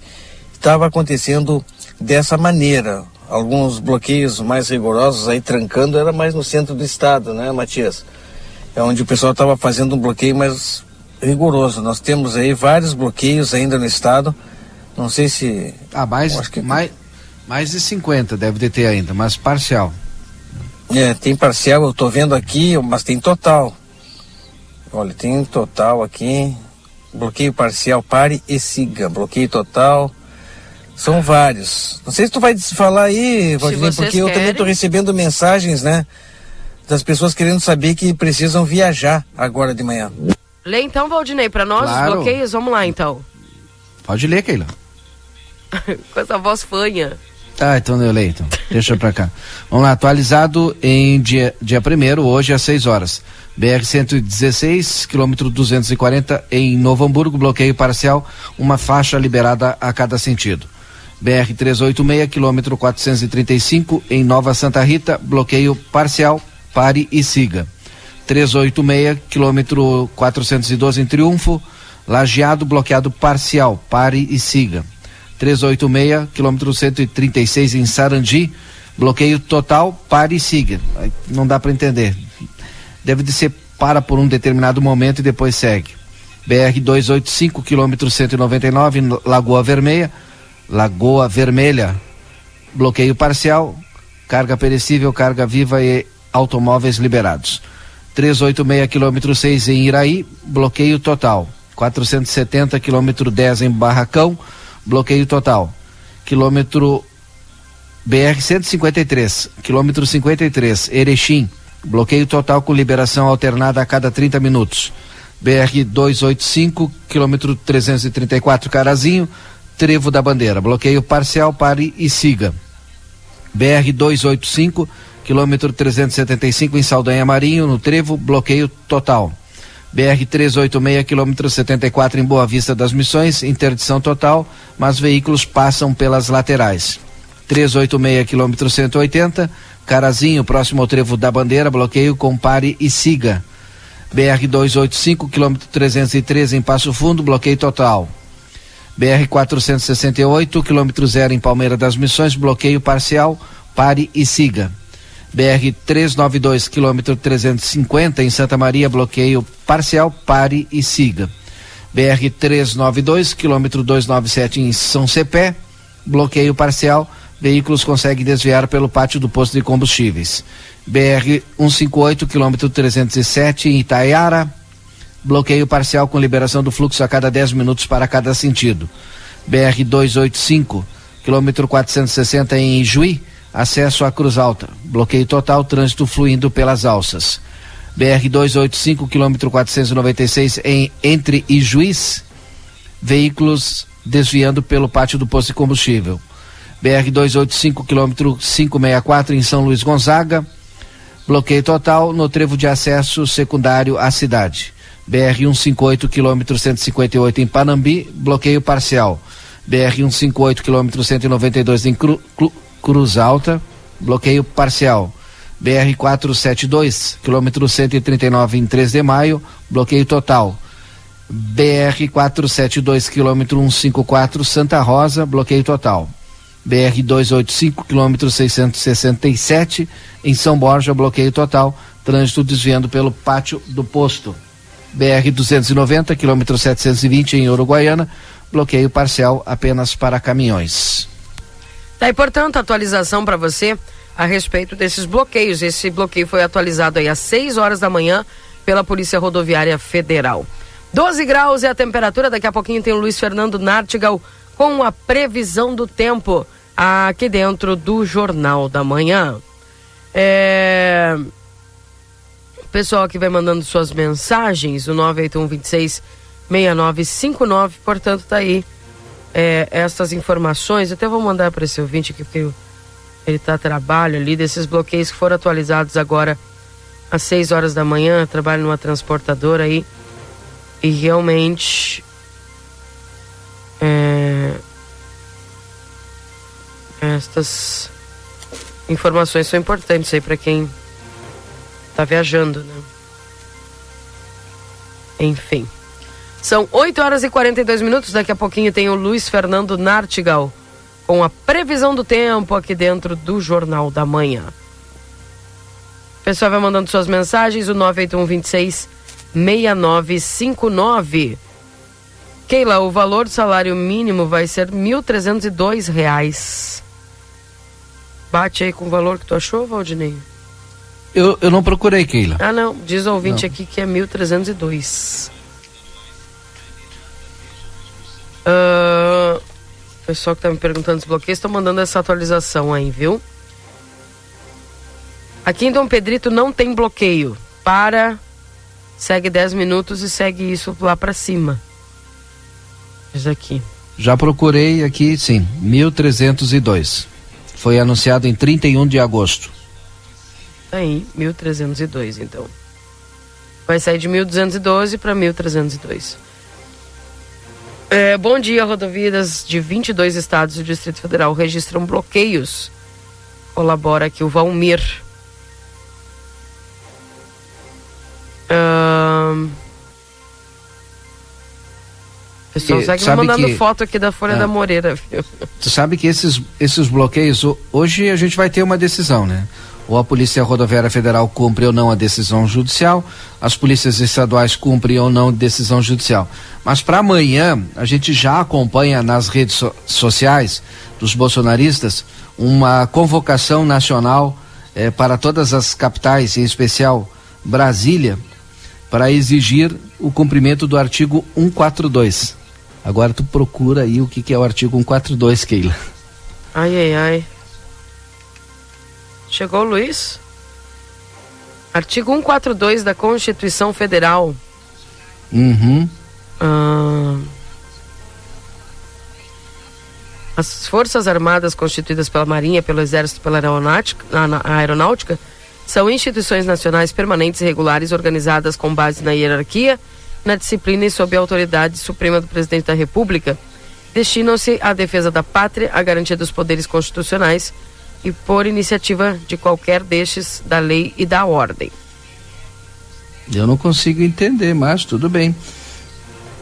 Estava acontecendo dessa maneira. Alguns bloqueios mais rigorosos aí trancando era mais no centro do estado, né, Matias? É onde o pessoal estava fazendo um bloqueio mais rigoroso. Nós temos aí vários bloqueios ainda no estado. Não sei se. Ah, mais, que... mais, mais de 50 deve de ter ainda, mas parcial. É, tem parcial, eu estou vendo aqui, mas tem total. Olha, tem total aqui. Bloqueio parcial, pare e siga. Bloqueio total. São vários. Não sei se tu vai falar aí, Valdinei, porque querem... eu também estou recebendo mensagens, né? Das pessoas querendo saber que precisam viajar agora de manhã. Lê então, Valdinei, para nós claro. os bloqueios. Vamos lá, então. Pode ler, Keila. Com essa voz fanha. Tá, então eu leio, então. Deixa pra cá. Vamos lá, atualizado em dia, dia 1 hoje às 6 horas. BR-116, quilômetro 240 em Novo Hamburgo, bloqueio parcial, uma faixa liberada a cada sentido. BR-386, quilômetro 435 em Nova Santa Rita, bloqueio parcial, pare e siga. 386, quilômetro 412 em Triunfo, Lajeado bloqueado parcial, pare e siga. 386, quilômetro 136 em Sarandi, bloqueio total, pare e siga. Não dá para entender. Deve de ser para por um determinado momento e depois segue. BR 285, quilômetro 199 Lagoa Vermelha, Lagoa Vermelha, bloqueio parcial, carga perecível, carga viva e automóveis liberados. 386 quilômetro 6 em Iraí, bloqueio total. 470 quilômetro 10 em Barracão, bloqueio total. Quilômetro BR 153, quilômetro 53, Erechim, bloqueio total com liberação alternada a cada 30 minutos. BR 285, quilômetro 334, Carazinho, Trevo da Bandeira, bloqueio parcial, pare e siga. BR 285, quilômetro 375 em Saldanha Marinho, no Trevo, bloqueio total. BR 386, quilômetro 74 em Boa Vista das Missões, interdição total, mas veículos passam pelas laterais. 386, quilômetro 180, Carazinho, próximo ao Trevo da Bandeira, bloqueio, compare e siga. BR 285, quilômetro 313 em Passo Fundo, bloqueio total. BR 468, quilômetro zero em Palmeira das Missões, bloqueio parcial, pare e siga. BR 392, quilômetro 350 em Santa Maria, bloqueio parcial, pare e siga. BR 392, quilômetro 297 em São Cepé, bloqueio parcial, veículos conseguem desviar pelo pátio do posto de combustíveis. BR 158, quilômetro 307 em Itaiara, bloqueio parcial com liberação do fluxo a cada 10 minutos para cada sentido. BR 285, quilômetro 460 em Juí, acesso à Cruz Alta. Bloqueio total, trânsito fluindo pelas alças. BR 285, quilômetro 496 em entre Ijuiz veículos desviando pelo pátio do posto de combustível. BR 285 quilômetro 564 em São Luís Gonzaga. Bloqueio total no trevo de acesso secundário à cidade. BR 158 quilômetro 158 em Panambi, bloqueio parcial. BR 158 quilômetro 192 em Cru, Cru, Cruz Alta, bloqueio parcial. BR 472 quilômetro 139 em 3 de maio, bloqueio total. BR 472 quilômetro 154 Santa Rosa, bloqueio total. BR 285 quilômetro 667 em São Borja, bloqueio total. Trânsito desviando pelo pátio do posto. BR 290 quilômetro 720 em Uruguaiana, bloqueio parcial apenas para caminhões. Tá e portanto atualização para você a respeito desses bloqueios. Esse bloqueio foi atualizado aí às 6 horas da manhã pela Polícia Rodoviária Federal. 12 graus é a temperatura. Daqui a pouquinho tem o Luiz Fernando Nartigal com a previsão do tempo aqui dentro do Jornal da Manhã. É... Pessoal que vai mandando suas mensagens, o 98126 6959, portanto, tá aí é, essas informações. Até vou mandar para esse ouvinte aqui, porque ele está a trabalho ali, desses bloqueios que foram atualizados agora às 6 horas da manhã. Trabalho numa transportadora aí. E realmente. É, estas informações são importantes aí para quem está viajando, né? Enfim. São 8 horas e 42 minutos. Daqui a pouquinho tem o Luiz Fernando Nartigal com a previsão do tempo aqui dentro do Jornal da Manhã. O pessoal vai mandando suas mensagens, o 981 26 6959. Keila, o valor do salário mínimo vai ser R$ 1.302. Bate aí com o valor que tu achou, Valdinei? Eu, eu não procurei, Keila. Ah, não. Diz o ouvinte não. aqui que é 1.302. Uh, o pessoal que tá me perguntando os bloqueios estão mandando essa atualização aí, viu? Aqui em Dom Pedrito não tem bloqueio. Para segue 10 minutos e segue isso lá para cima. Diz aqui. Já procurei aqui, sim, 1302. Foi anunciado em 31 de agosto. Aí, 1302, então. Vai sair de 1212 para 1302. É, bom dia, rodovias de 22 estados do Distrito Federal registram bloqueios. Colabora aqui o Valmir. Uh... O pessoal segue mandando que, foto aqui da Folha é, da Moreira, viu? Tu sabe que esses, esses bloqueios, hoje a gente vai ter uma decisão, né? Ou a Polícia Rodoviária Federal cumpre ou não a decisão judicial, as polícias estaduais cumprem ou não decisão judicial. Mas para amanhã, a gente já acompanha nas redes so sociais dos bolsonaristas uma convocação nacional eh, para todas as capitais, em especial Brasília, para exigir o cumprimento do artigo 142. Agora tu procura aí o que, que é o artigo 142, Keila. Ai, ai, ai. Chegou, Luiz? Artigo 142 da Constituição Federal. Uhum. Ah, as Forças Armadas constituídas pela Marinha, pelo Exército e pela Aeronáutica, Aeronáutica são instituições nacionais permanentes e regulares organizadas com base na hierarquia, na disciplina e sob a autoridade suprema do Presidente da República. Destinam-se à defesa da pátria, à garantia dos poderes constitucionais e por iniciativa de qualquer destes da lei e da ordem. Eu não consigo entender, mas tudo bem.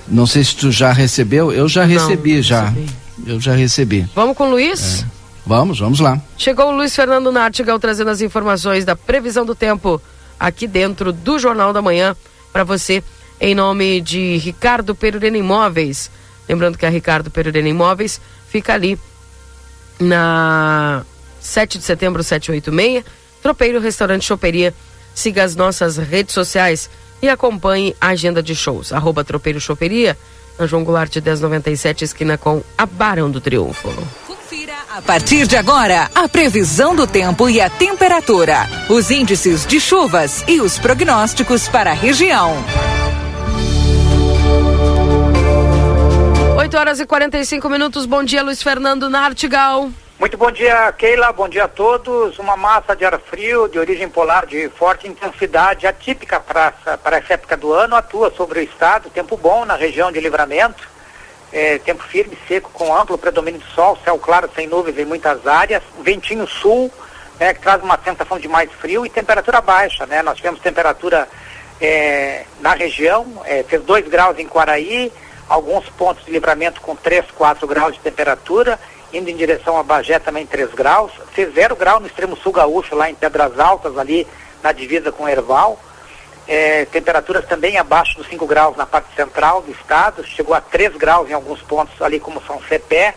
Não sei se tu já recebeu, eu já recebi não, já. Recebi. Eu já recebi. Vamos com o Luiz? É. Vamos, vamos lá. Chegou o Luiz Fernando Nartigal trazendo as informações da previsão do tempo aqui dentro do Jornal da Manhã para você em nome de Ricardo Perurena Imóveis. Lembrando que a Ricardo Perurena Imóveis fica ali na 7 de setembro 786, Tropeiro Restaurante Choperia. Siga as nossas redes sociais e acompanhe a agenda de shows. Arroba Tropeiro Choperia, na João Goulart 1097, esquina com a Barão do Triunfo. A partir de agora, a previsão do tempo e a temperatura, os índices de chuvas e os prognósticos para a região. 8 horas e 45 minutos. Bom dia, Luiz Fernando Nartigal. Muito bom dia, Keila. Bom dia a todos. Uma massa de ar frio de origem polar de forte intensidade, atípica para essa época do ano, atua sobre o estado. Tempo bom na região de livramento. É, tempo firme, seco, com amplo predomínio de sol, céu claro, sem nuvens em muitas áreas. Ventinho sul, né, que traz uma sensação de mais frio e temperatura baixa. Né? Nós tivemos temperatura é, na região, é, fez 2 graus em Quaraí, alguns pontos de livramento com 3, 4 graus de temperatura indo em direção a Bagé também 3 graus, fez 0 grau no extremo sul gaúcho, lá em Pedras Altas, ali na divisa com Erval. É, temperaturas também abaixo dos 5 graus na parte central do estado, chegou a 3 graus em alguns pontos ali como São Cepé.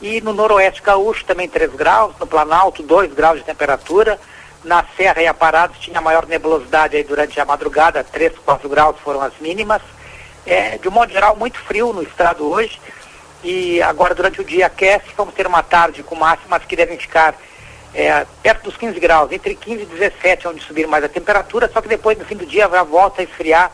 E no noroeste gaúcho também 3 graus, no Planalto 2 graus de temperatura. Na Serra e Aparados tinha maior nebulosidade aí durante a madrugada, 3, 4 graus foram as mínimas. É, de um modo geral, muito frio no estado hoje e agora durante o dia aquece, vamos ter uma tarde com máximas que devem ficar é, perto dos 15 graus, entre 15 e 17 onde subir mais a temperatura, só que depois no fim do dia vai volta a esfriar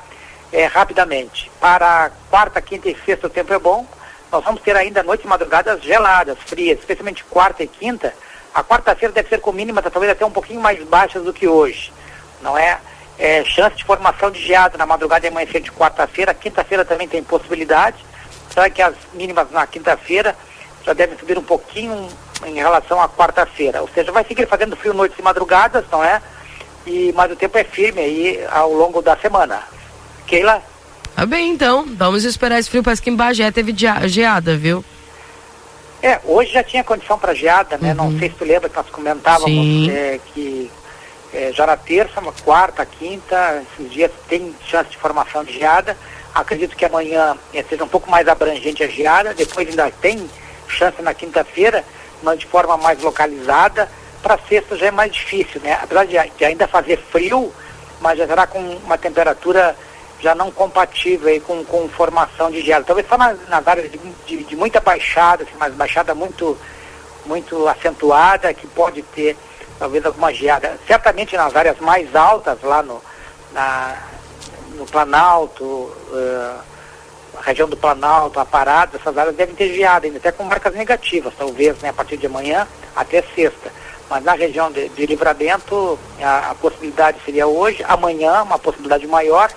é, rapidamente. Para quarta, quinta e sexta o tempo é bom, nós vamos ter ainda noites e madrugadas geladas, frias, especialmente quarta e quinta. A quarta-feira deve ser com mínimas talvez até um pouquinho mais baixas do que hoje, não é? é chance de formação de geada na madrugada e amanhecer de quarta-feira, quinta-feira também tem possibilidade Será que as mínimas na quinta-feira já devem subir um pouquinho em relação à quarta-feira. Ou seja, vai seguir fazendo frio noites e madrugadas, não é? E, mas o tempo é firme aí ao longo da semana. Keila? Tá bem, então. Vamos esperar esse frio. Parece que em Bagé teve geada, viu? É, hoje já tinha condição para geada, né? Uhum. Não sei se tu lembra que nós comentávamos é, que é, já na terça, na quarta, quinta, esses dias tem chance de formação de geada. Acredito que amanhã é, seja um pouco mais abrangente a geada, depois ainda tem chance na quinta-feira, mas de forma mais localizada. Para sexta já é mais difícil, né? Apesar de, de, ainda fazer frio, mas já será com uma temperatura já não compatível aí com, com formação de geada. Talvez só nas, nas áreas de, de, de, muita baixada, assim, mas baixada muito, muito acentuada, que pode ter talvez alguma geada. Certamente nas áreas mais altas, lá no, na, no Planalto, uh, a região do Planalto, a Parada, essas áreas devem ter geada ainda, até com marcas negativas, talvez, né, a partir de amanhã até sexta. Mas na região de, de livramento, a, a, possibilidade seria hoje, amanhã uma possibilidade maior,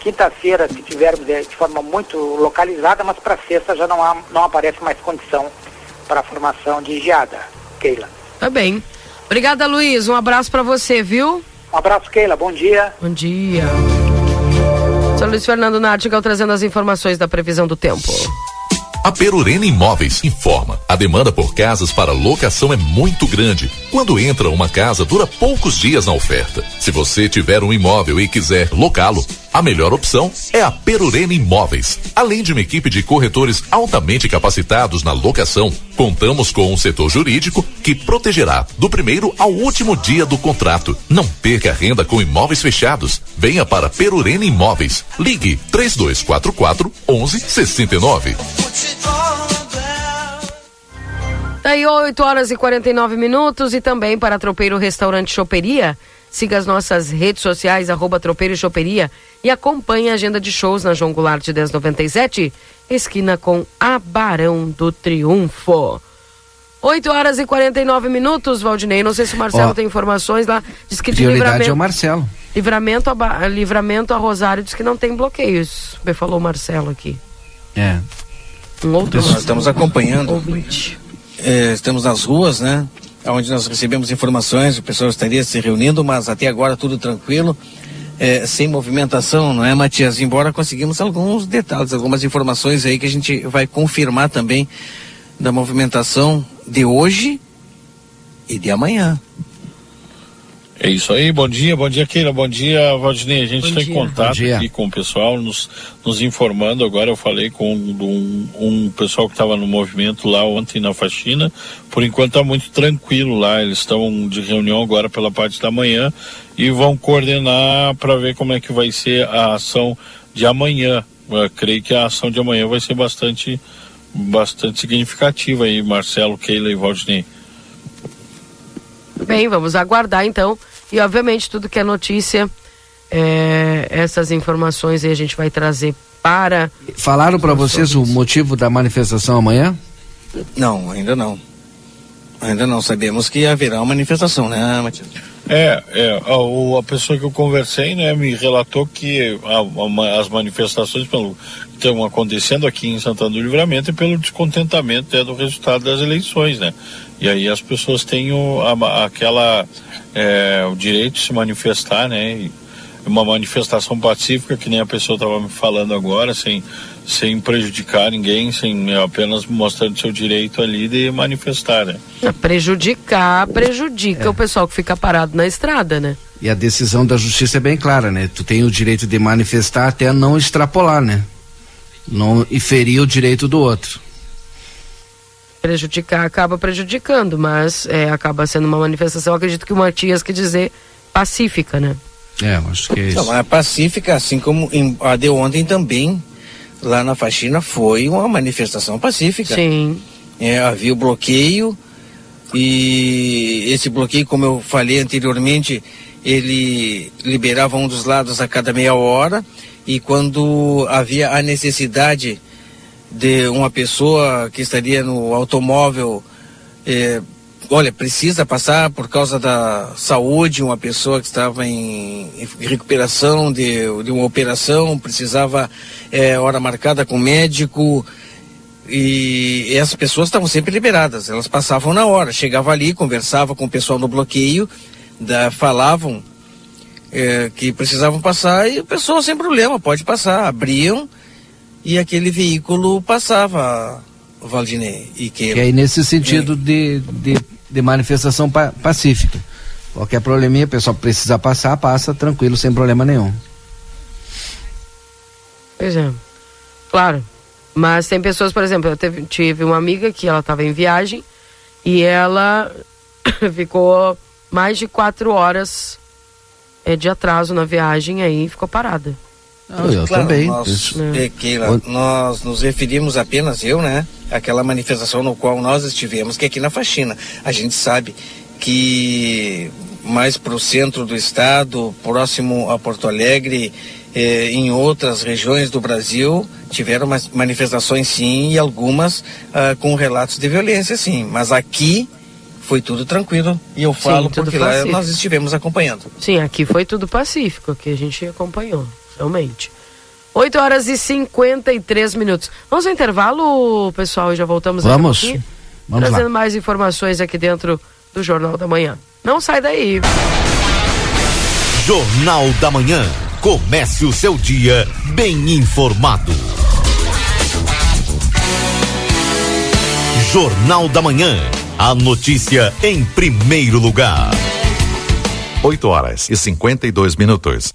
quinta-feira, se tivermos de, de forma muito localizada, mas para sexta já não, há, não aparece mais condição para a formação de geada. Keila. Tá bem. Obrigada, Luiz. Um abraço para você, viu? Um abraço, Keila. Bom dia. Bom dia. Sou Luiz Fernando Nartigal trazendo as informações da previsão do tempo. A Perurena Imóveis informa: a demanda por casas para locação é muito grande. Quando entra uma casa, dura poucos dias na oferta. Se você tiver um imóvel e quiser locá-lo, a melhor opção é a Perurena Imóveis. Além de uma equipe de corretores altamente capacitados na locação, contamos com um setor jurídico que protegerá do primeiro ao último dia do contrato. Não perca renda com imóveis fechados. Venha para Perurena Imóveis. Ligue 3244 1169. Daí 8 horas e 49 minutos e também para Tropeiro Restaurante Choperia. Siga as nossas redes sociais, arroba Tropeiro e Choperia e acompanhe a agenda de shows na João Goulart de 1097, esquina com a Barão do Triunfo. 8 horas e 49 minutos, Valdinei. Não sei se o Marcelo Ó, tem informações lá. Diz que de prioridade livramento, é o Marcelo. Livramento a, livramento a Rosário diz que não tem bloqueios. Me falou o Marcelo aqui. É. Um outro Nós estamos acompanhando. É, estamos nas ruas, né? Onde nós recebemos informações, o pessoal estaria se reunindo, mas até agora tudo tranquilo. É, sem movimentação, não é, Matias? Embora conseguimos alguns detalhes, algumas informações aí que a gente vai confirmar também da movimentação de hoje e de amanhã. É isso aí, bom dia, bom dia Keila, bom dia Valdinei, a gente está em contato aqui com o pessoal, nos, nos informando, agora eu falei com um, um pessoal que estava no movimento lá ontem na faxina, por enquanto está muito tranquilo lá, eles estão de reunião agora pela parte da manhã e vão coordenar para ver como é que vai ser a ação de amanhã, eu creio que a ação de amanhã vai ser bastante, bastante significativa aí, Marcelo, Keila e Valdinei. Bem, vamos aguardar então e obviamente tudo que é notícia, é, essas informações aí a gente vai trazer para. Falaram para vocês o motivo da manifestação amanhã? Não, ainda não. Ainda não sabemos que haverá uma manifestação, né, Matias? É, é a, a, pessoa que eu conversei, né, me relatou que a, a, as manifestações pelo, estão acontecendo aqui em Santana do Livramento e pelo descontentamento é, do resultado das eleições, né? E aí as pessoas têm o, aquela é, o direito de se manifestar, né? E uma manifestação pacífica que nem a pessoa estava me falando agora, sem sem prejudicar ninguém, sem apenas mostrando seu direito ali de manifestar, né? Prejudicar, prejudica é. o pessoal que fica parado na estrada, né? E a decisão da justiça é bem clara, né? Tu tem o direito de manifestar até não extrapolar, né? Não e ferir o direito do outro. Prejudicar acaba prejudicando, mas é, acaba sendo uma manifestação, acredito que o Matias quer dizer pacífica, né? É, acho que é isso. Não, é pacífica, assim como em, a de ontem também lá na faxina foi uma manifestação pacífica. Sim. É, havia o bloqueio e esse bloqueio, como eu falei anteriormente, ele liberava um dos lados a cada meia hora e quando havia a necessidade de uma pessoa que estaria no automóvel é, olha, precisa passar por causa da saúde, uma pessoa que estava em, recuperação de, de, uma operação, precisava é, hora marcada com médico, e essas pessoas estavam sempre liberadas, elas passavam na hora, chegava ali, conversava com o pessoal no bloqueio, da, falavam é, que precisavam passar e o pessoal sem problema, pode passar, abriam e aquele veículo passava, Valdinei. E que, que aí nesse sentido é, de, de de manifestação pa pacífica. Qualquer probleminha, o pessoal precisa passar, passa tranquilo, sem problema nenhum. Pois é. Claro. Mas tem pessoas, por exemplo, eu teve, tive uma amiga que ela estava em viagem e ela ficou mais de quatro horas é, de atraso na viagem aí ficou parada. Não, eu claro, também. Nós, é. Keila, nós nos referimos apenas eu, né? Aquela manifestação no qual nós estivemos, que é aqui na faxina. A gente sabe que mais para o centro do estado, próximo a Porto Alegre, eh, em outras regiões do Brasil, tiveram manifestações sim e algumas ah, com relatos de violência sim. Mas aqui foi tudo tranquilo e eu falo sim, porque pacífico. lá nós estivemos acompanhando. Sim, aqui foi tudo pacífico, que a gente acompanhou realmente. 8 horas e 53 minutos. Vamos ao intervalo, pessoal, e já voltamos Vamos. aqui. Vamos trazendo lá. mais informações aqui dentro do Jornal da Manhã. Não sai daí. Jornal da Manhã. Comece o seu dia bem informado. Jornal da Manhã. A notícia em primeiro lugar. 8 horas e 52 minutos.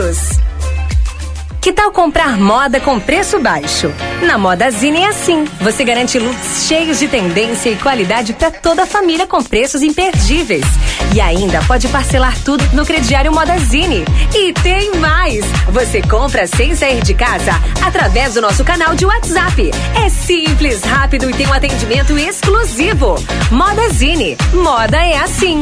que tal comprar moda com preço baixo? Na Modazine é assim. Você garante looks cheios de tendência e qualidade para toda a família com preços imperdíveis. E ainda pode parcelar tudo no crediário Modazine. E tem mais! Você compra sem sair de casa através do nosso canal de WhatsApp. É simples, rápido e tem um atendimento exclusivo. Modazine. Moda é assim.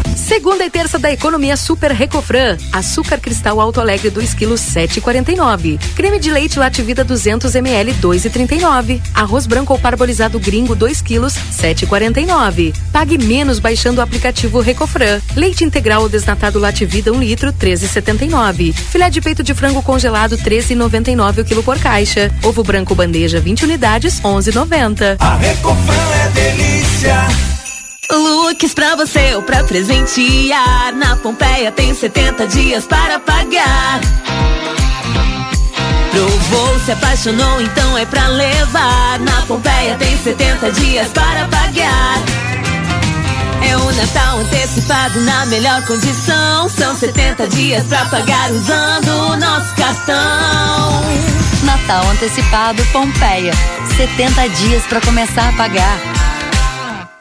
Segunda e terça da economia Super Recofran. Açúcar cristal Alto Alegre 2 kg 7,49. Creme de leite Lativida 200 ml 2,39. Arroz branco ou parbolizado gringo 2 kg 7,49. Pague menos baixando o aplicativo Recofran. Leite integral ou desnatado Lativida 1 litro 13,79. Filé de peito de frango congelado 13,99 o quilo por caixa. Ovo branco bandeja 20 unidades 11,90. A Recofran é delícia. Looks pra você ou pra presentear. Na Pompeia tem 70 dias para pagar. Provou, se apaixonou, então é pra levar. Na Pompeia tem 70 dias para pagar. É o Natal antecipado na melhor condição. São 70 dias pra pagar usando o nosso cartão. Natal antecipado Pompeia. 70 dias para começar a pagar.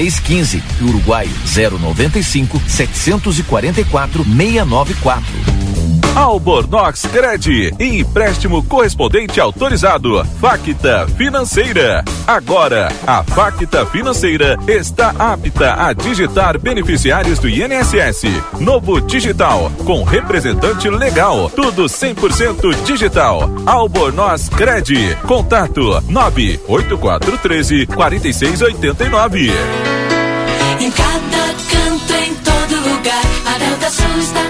3615 e Uruguai 095 744 694. Albornoz Cred, empréstimo correspondente autorizado. Facta Financeira. Agora, a Facta Financeira está apta a digitar beneficiários do INSS. Novo Digital, com representante legal. Tudo 100% digital. Albornoz Cred. Contato 98413 4689. Em cada canto, em todo lugar, a Delta Sul está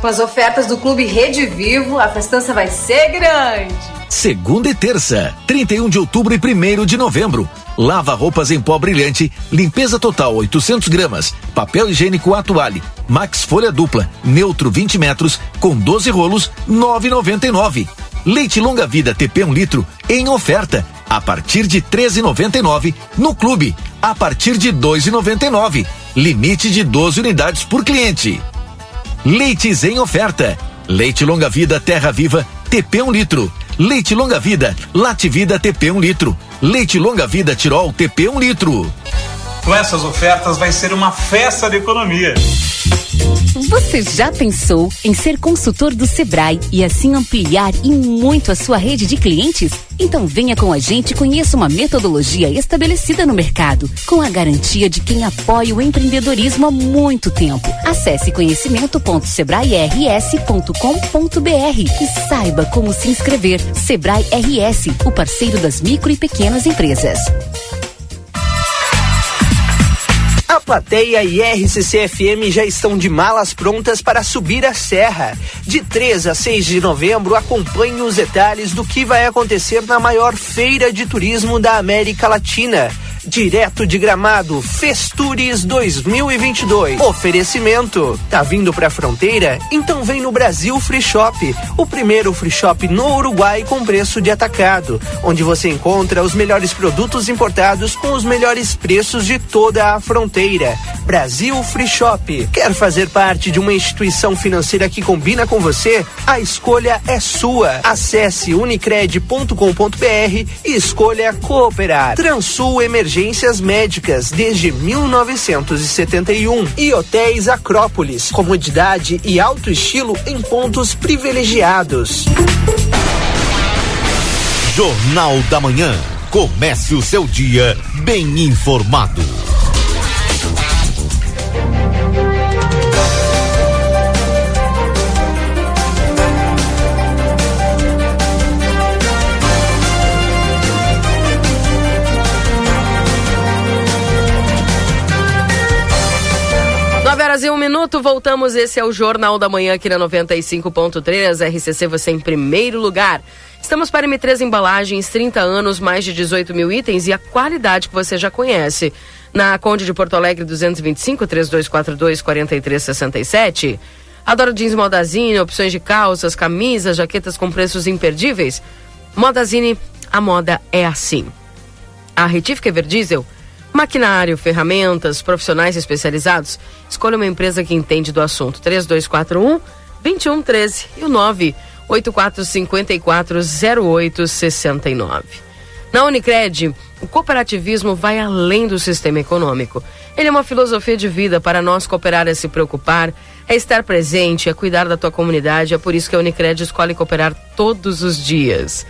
Com as ofertas do Clube Rede Vivo, a festança vai ser grande. Segunda e terça, 31 de outubro e 1 de novembro. Lava roupas em pó brilhante, limpeza total 800 gramas, papel higiênico atuale, Max folha dupla, neutro 20 metros, com 12 rolos, 9,99. Leite longa vida TP 1 litro, em oferta, a partir de 13,99 no clube, a partir de 2,99. Limite de 12 unidades por cliente. Leites em oferta. Leite longa vida Terra Viva TP 1 litro. Leite longa vida Lativida TP 1 litro. Leite longa vida Tirol TP 1 litro. Com essas ofertas vai ser uma festa de economia. Você já pensou em ser consultor do Sebrae e assim ampliar e muito a sua rede de clientes? Então venha com a gente e conheça uma metodologia estabelecida no mercado, com a garantia de quem apoia o empreendedorismo há muito tempo. Acesse conhecimento.sebrae-rs.com.br e saiba como se inscrever. Sebrae RS, o parceiro das micro e pequenas empresas. A plateia e RCC-FM já estão de malas prontas para subir a serra. De 3 a 6 de novembro, acompanhe os detalhes do que vai acontecer na maior feira de turismo da América Latina. Direto de Gramado, Festures 2022. Oferecimento. Tá vindo pra fronteira? Então vem no Brasil Free Shop, o primeiro free shop no Uruguai com preço de atacado, onde você encontra os melhores produtos importados com os melhores preços de toda a fronteira. Brasil Free Shop. Quer fazer parte de uma instituição financeira que combina com você? A escolha é sua. Acesse unicred.com.br e escolha cooperar. Transul Emergência emergências médicas desde 1971 e hotéis Acrópolis, comodidade e alto estilo em pontos privilegiados. Jornal da Manhã. Comece o seu dia bem informado. Minuto, voltamos. Esse é o Jornal da Manhã aqui na 95.3, RCC, você em primeiro lugar. Estamos para M3 Embalagens, 30 anos, mais de 18 mil itens e a qualidade que você já conhece. Na Conde de Porto Alegre, 225 3242 4367. Adoro jeans Modazine, opções de calças, camisas, jaquetas com preços imperdíveis. Modazine, a moda é assim. A Retífica Everdiesel Maquinário, ferramentas, profissionais especializados. Escolha uma empresa que entende do assunto. 3241 2113 e o 984540869. Na Unicred, o cooperativismo vai além do sistema econômico. Ele é uma filosofia de vida para nós cooperar é se preocupar, é estar presente, é cuidar da tua comunidade. É por isso que a Unicred escolhe cooperar todos os dias.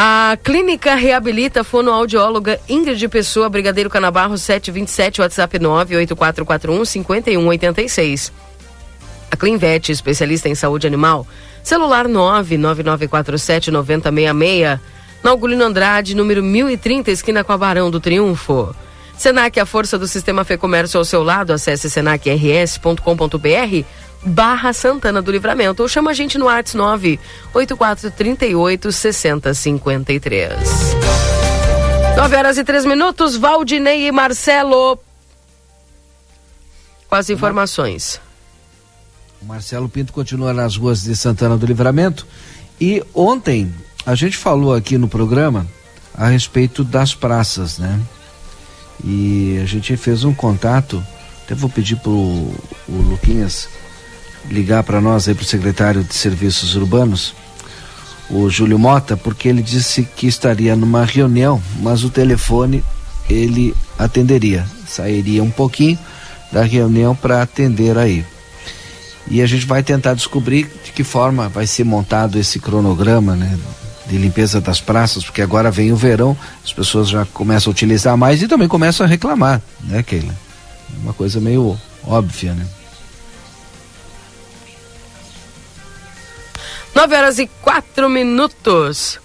A clínica reabilita fonoaudióloga Ingrid Pessoa, Brigadeiro Canabarro 727, WhatsApp 98441 5186. A Clinvet, especialista em saúde animal, celular 99947 9066. Na Augulino Andrade, número 1030, esquina com a Barão do Triunfo. Senac, a força do sistema Fê Comércio ao seu lado. Acesse senacrs.com.br barra Santana do Livramento ou chama a gente no WhatsApp 984 38 60 53. 9 horas e 3 minutos, Valdinei e Marcelo. Com as informações. O Marcelo Pinto continua nas ruas de Santana do Livramento. E ontem a gente falou aqui no programa a respeito das praças, né? E a gente fez um contato, até vou pedir pro o Luquinhas ligar para nós aí para o secretário de Serviços Urbanos, o Júlio Mota, porque ele disse que estaria numa reunião, mas o telefone ele atenderia, sairia um pouquinho da reunião para atender aí. E a gente vai tentar descobrir de que forma vai ser montado esse cronograma, né, de limpeza das praças, porque agora vem o verão, as pessoas já começam a utilizar mais e também começam a reclamar, né, Keila? Uma coisa meio óbvia, né? 9 horas e 4 minutos.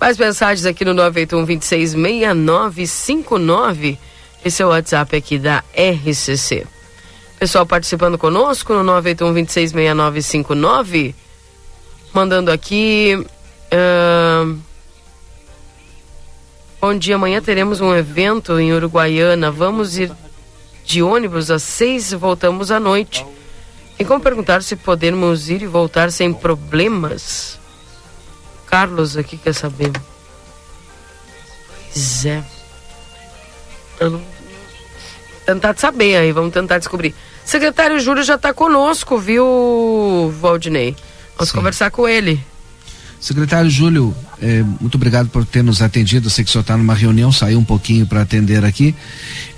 Mais mensagens aqui no 981 26 6959. Esse é o WhatsApp aqui da RCC. Pessoal participando conosco no 981 26 6959. Mandando aqui. Uh... Bom dia, amanhã teremos um evento em Uruguaiana. Vamos ir de ônibus às seis e voltamos à noite. Tem como perguntar se podemos ir e voltar sem problemas? Carlos aqui quer saber. Pois é. Não... Tentar saber aí, vamos tentar descobrir. Secretário Júlio já está conosco, viu, Valdinei? Vamos Sim. conversar com ele. Secretário Júlio, eh, muito obrigado por ter nos atendido. Sei que o senhor está numa reunião, saiu um pouquinho para atender aqui.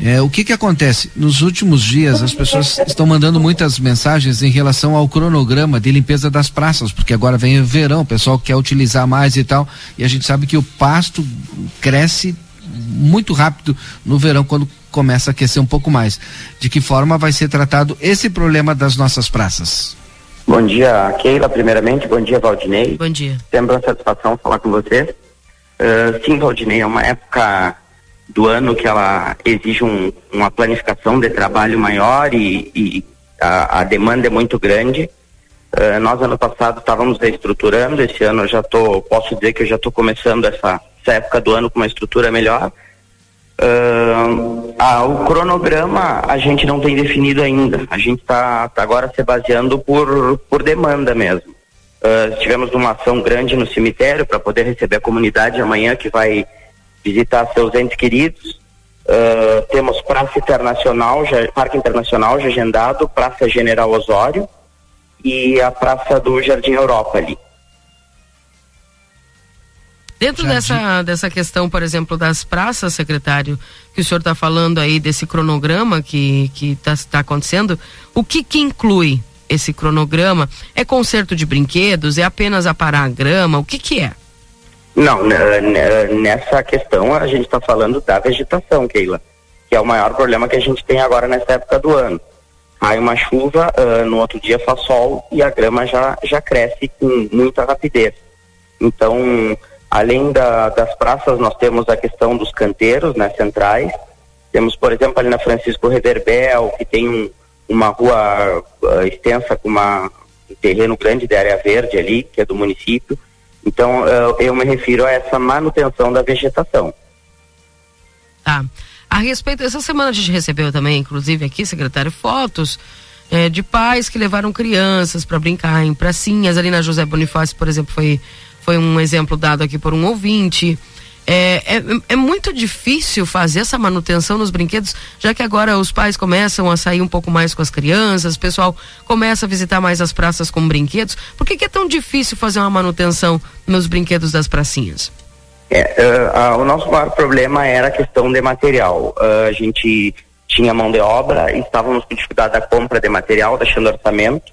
Eh, o que que acontece? Nos últimos dias, as pessoas estão mandando muitas mensagens em relação ao cronograma de limpeza das praças, porque agora vem o verão, o pessoal quer utilizar mais e tal. E a gente sabe que o pasto cresce muito rápido no verão, quando começa a aquecer um pouco mais. De que forma vai ser tratado esse problema das nossas praças? Bom dia, Keila, primeiramente. Bom dia, Valdinei. Bom dia. Sempre uma satisfação falar com você. Uh, sim, Valdinei, é uma época do ano que ela exige um, uma planificação de trabalho maior e, e a, a, demanda é muito grande. Uh, nós ano passado estávamos reestruturando, esse ano eu já tô, posso dizer que eu já estou começando essa, essa época do ano com uma estrutura melhor. Uh, ah, o cronograma a gente não tem definido ainda. A gente está tá agora se baseando por, por demanda mesmo. Uh, tivemos uma ação grande no cemitério para poder receber a comunidade amanhã que vai visitar seus entes queridos. Uh, temos Praça Internacional, já, Parque Internacional já agendado, Praça General Osório e a Praça do Jardim Europa ali. Dentro dessa, dessa questão, por exemplo, das praças, secretário, que o senhor está falando aí desse cronograma que está tá acontecendo, o que, que inclui esse cronograma? É conserto de brinquedos? É apenas aparar a grama? O que, que é? Não, nessa questão a gente está falando da vegetação, Keila, que é o maior problema que a gente tem agora nessa época do ano. Cai uma chuva, uh, no outro dia faz sol e a grama já, já cresce com muita rapidez. Então, Além da, das praças, nós temos a questão dos canteiros, né, centrais. Temos, por exemplo, ali na Francisco Reverbel, que tem um, uma rua uh, extensa com uma, um terreno grande de área verde ali, que é do município. Então, uh, eu me refiro a essa manutenção da vegetação. Tá. A respeito, essa semana a gente recebeu também, inclusive aqui, secretário, fotos é, de pais que levaram crianças para brincar em pracinhas. Ali na José Bonifácio, por exemplo, foi foi um exemplo dado aqui por um ouvinte. É, é, é, muito difícil fazer essa manutenção nos brinquedos, já que agora os pais começam a sair um pouco mais com as crianças, o pessoal começa a visitar mais as praças com brinquedos. Por que, que é tão difícil fazer uma manutenção nos brinquedos das pracinhas? É, uh, uh, o nosso maior problema era a questão de material. Uh, a gente tinha mão de obra estávamos com dificuldade da compra de material, deixando orçamento.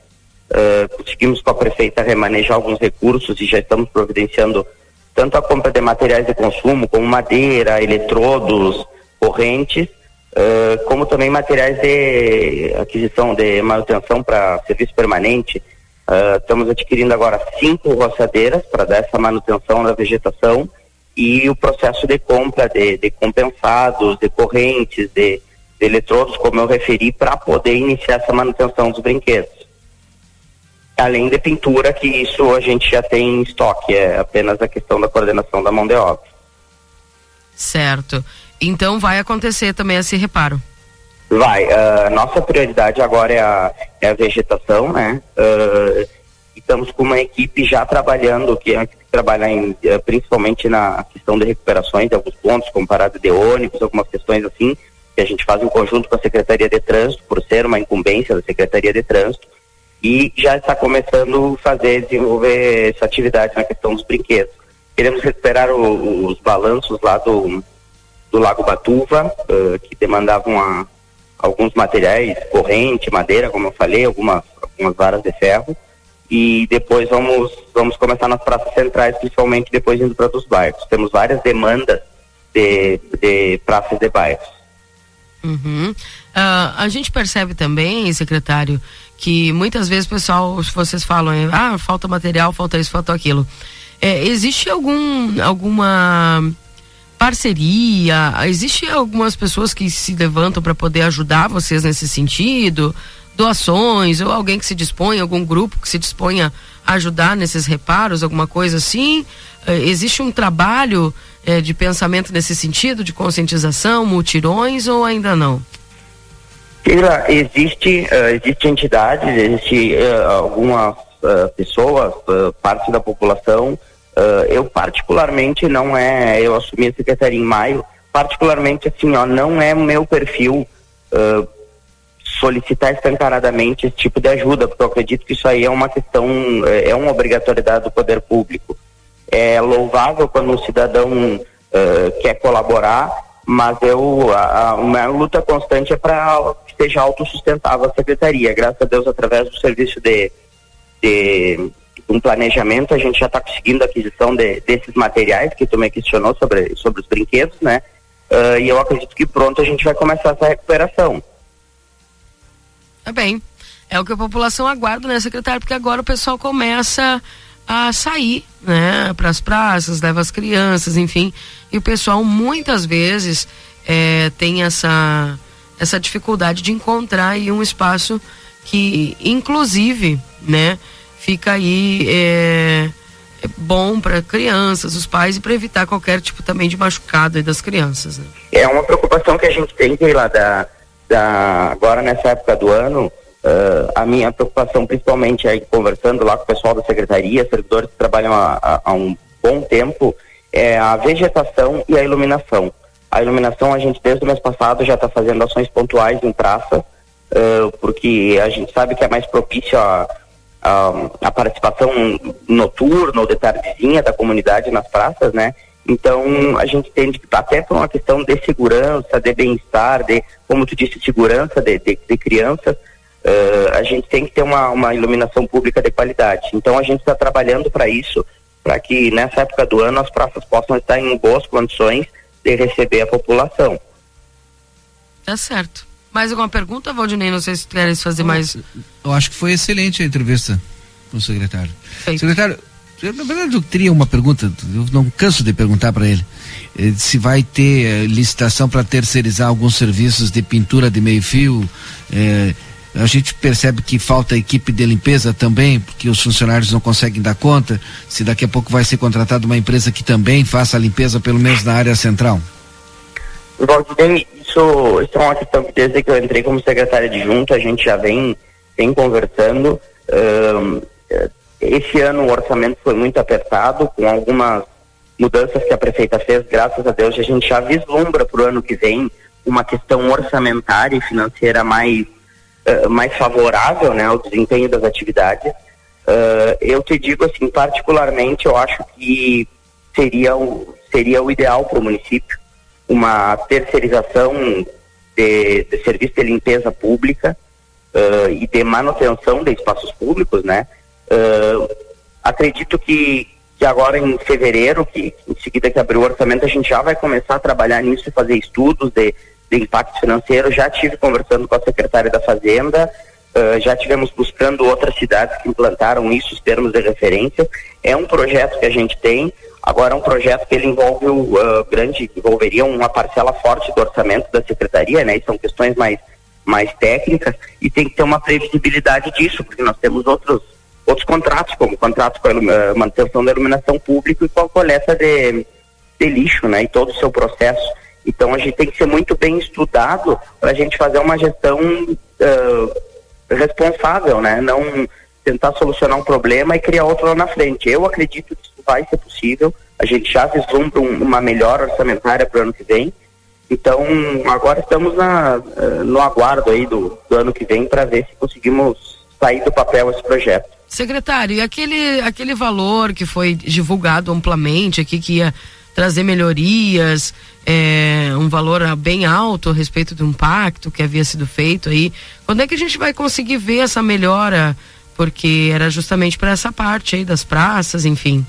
Uh, conseguimos com a prefeita remanejar alguns recursos e já estamos providenciando tanto a compra de materiais de consumo, como madeira, eletrodos, correntes, uh, como também materiais de aquisição de manutenção para serviço permanente. Uh, estamos adquirindo agora cinco roçadeiras para dar essa manutenção da vegetação e o processo de compra de, de compensados, de correntes, de, de eletrodos, como eu referi, para poder iniciar essa manutenção dos brinquedos além de pintura, que isso a gente já tem em estoque, é apenas a questão da coordenação da mão de obra. Certo. Então vai acontecer também esse reparo? Vai. Uh, nossa prioridade agora é a, é a vegetação, né? Uh, estamos com uma equipe já trabalhando, que é uma equipe que trabalha em, uh, principalmente na questão de recuperações de alguns pontos, como parada de ônibus, algumas questões assim, que a gente faz em conjunto com a Secretaria de Trânsito, por ser uma incumbência da Secretaria de Trânsito e já está começando a fazer, desenvolver essa atividade na questão dos brinquedos. Queremos recuperar o, os balanços lá do, do Lago Batuva, uh, que demandavam a, alguns materiais, corrente, madeira, como eu falei, algumas, algumas varas de ferro. E depois vamos, vamos começar nas praças centrais, principalmente depois indo para os bairros. Temos várias demandas de, de praças de bairros. Uhum. Uh, a gente percebe também, secretário, que muitas vezes pessoal, vocês falam, ah, falta material, falta isso, falta aquilo. É, existe algum, alguma parceria? Existe algumas pessoas que se levantam para poder ajudar vocês nesse sentido? Doações ou alguém que se dispõe, algum grupo que se disponha a ajudar nesses reparos, alguma coisa assim? É, existe um trabalho é, de pensamento nesse sentido, de conscientização, mutirões ou ainda não? Keila, existe, uh, existe entidades, existe uh, algumas uh, pessoas, parte da população. eu particularmente não é, eu assumi a secretaria em maio, particularmente assim, ó, não é meu perfil solicitar escancaradamente esse tipo de ajuda, porque eu acredito que isso aí é uma questão, é uma obrigatoriedade do poder público. É louvável quando um cidadão uh, quer colaborar, mas eu, a, a minha luta constante é para seja autossustentável a secretaria. Graças a Deus, através do serviço de, de um planejamento, a gente já está conseguindo a aquisição de, desses materiais que tu me questionou sobre, sobre os brinquedos, né? Uh, e eu acredito que pronto a gente vai começar essa recuperação. Tá bem. É o que a população aguarda, né, secretário? Porque agora o pessoal começa a sair, né, para as praças, leva as crianças, enfim. E o pessoal muitas vezes é, tem essa, essa dificuldade de encontrar aí um espaço que, inclusive, né, fica aí é, é bom para crianças, os pais e para evitar qualquer tipo também de machucado das crianças. Né? É uma preocupação que a gente tem lá da, da agora nessa época do ano Uh, a minha preocupação, principalmente aí conversando lá com o pessoal da secretaria, servidores que trabalham há, um bom tempo, é a vegetação e a iluminação. A iluminação a gente desde o mês passado já está fazendo ações pontuais em praça, uh, porque a gente sabe que é mais propício a, a, a, participação noturna ou de tardezinha da comunidade nas praças, né? Então a gente que até por uma questão de segurança, de bem-estar, de, como tu disse, segurança de, de, de crianças, uh, a gente tem que ter uma, uma iluminação pública de qualidade. Então a gente está trabalhando para isso, para que nessa época do ano as praças possam estar em boas condições de receber a população. Tá certo. Mais alguma pergunta, Valdinei? Não sei se querem fazer mais. Eu acho que foi excelente a entrevista com o secretário. Feito. Secretário, eu, na verdade eu teria uma pergunta, eu não canso de perguntar para ele. Eh, se vai ter eh, licitação para terceirizar alguns serviços de pintura de meio fio, eh, a gente percebe que falta equipe de limpeza também, porque os funcionários não conseguem dar conta. Se daqui a pouco vai ser contratada uma empresa que também faça a limpeza, pelo menos na área central. Valdinei, isso, isso é uma questão que desde que eu entrei como secretário junta, a gente já vem, vem conversando. Um, esse ano o orçamento foi muito apertado, com algumas mudanças que a prefeita fez, graças a Deus, a gente já vislumbra para o ano que vem uma questão orçamentária e financeira mais eh, mais favorável né, ao desempenho das atividades. Uh, eu te digo assim, particularmente, eu acho que seria o, seria o ideal para o município uma terceirização de, de, serviço de limpeza pública uh, e de manutenção de espaços públicos, né? Uh, acredito que, que agora em fevereiro, que em seguida que abrir o orçamento, a gente já vai começar a trabalhar nisso e fazer estudos de de impacto financeiro. Já tive conversando com a secretária da Fazenda, uh, já tivemos buscando outras cidades que implantaram isso, os termos de referência. É um projeto que a gente tem. Agora é um projeto que ele envolve o uh, grande, envolveria uma parcela forte do orçamento da secretaria, né? E são questões mais mais técnicas e tem que ter uma previsibilidade disso, porque nós temos outros outros contratos, como contrato com a manutenção da iluminação pública e com a coleta de, de lixo, né? E todo o seu processo. Então a gente tem que ser muito bem estudado para a gente fazer uma gestão uh, responsável, né? Não tentar solucionar um problema e criar outro lá na frente. Eu acredito que isso vai ser possível. A gente já vislumbra um, uma melhor orçamentária para o ano que vem. Então agora estamos na, uh, no aguardo aí do, do ano que vem para ver se conseguimos sair do papel esse projeto. Secretário, e aquele, aquele valor que foi divulgado amplamente aqui que ia trazer melhorias, é, um valor bem alto a respeito do impacto que havia sido feito aí. Quando é que a gente vai conseguir ver essa melhora? Porque era justamente para essa parte aí das praças, enfim.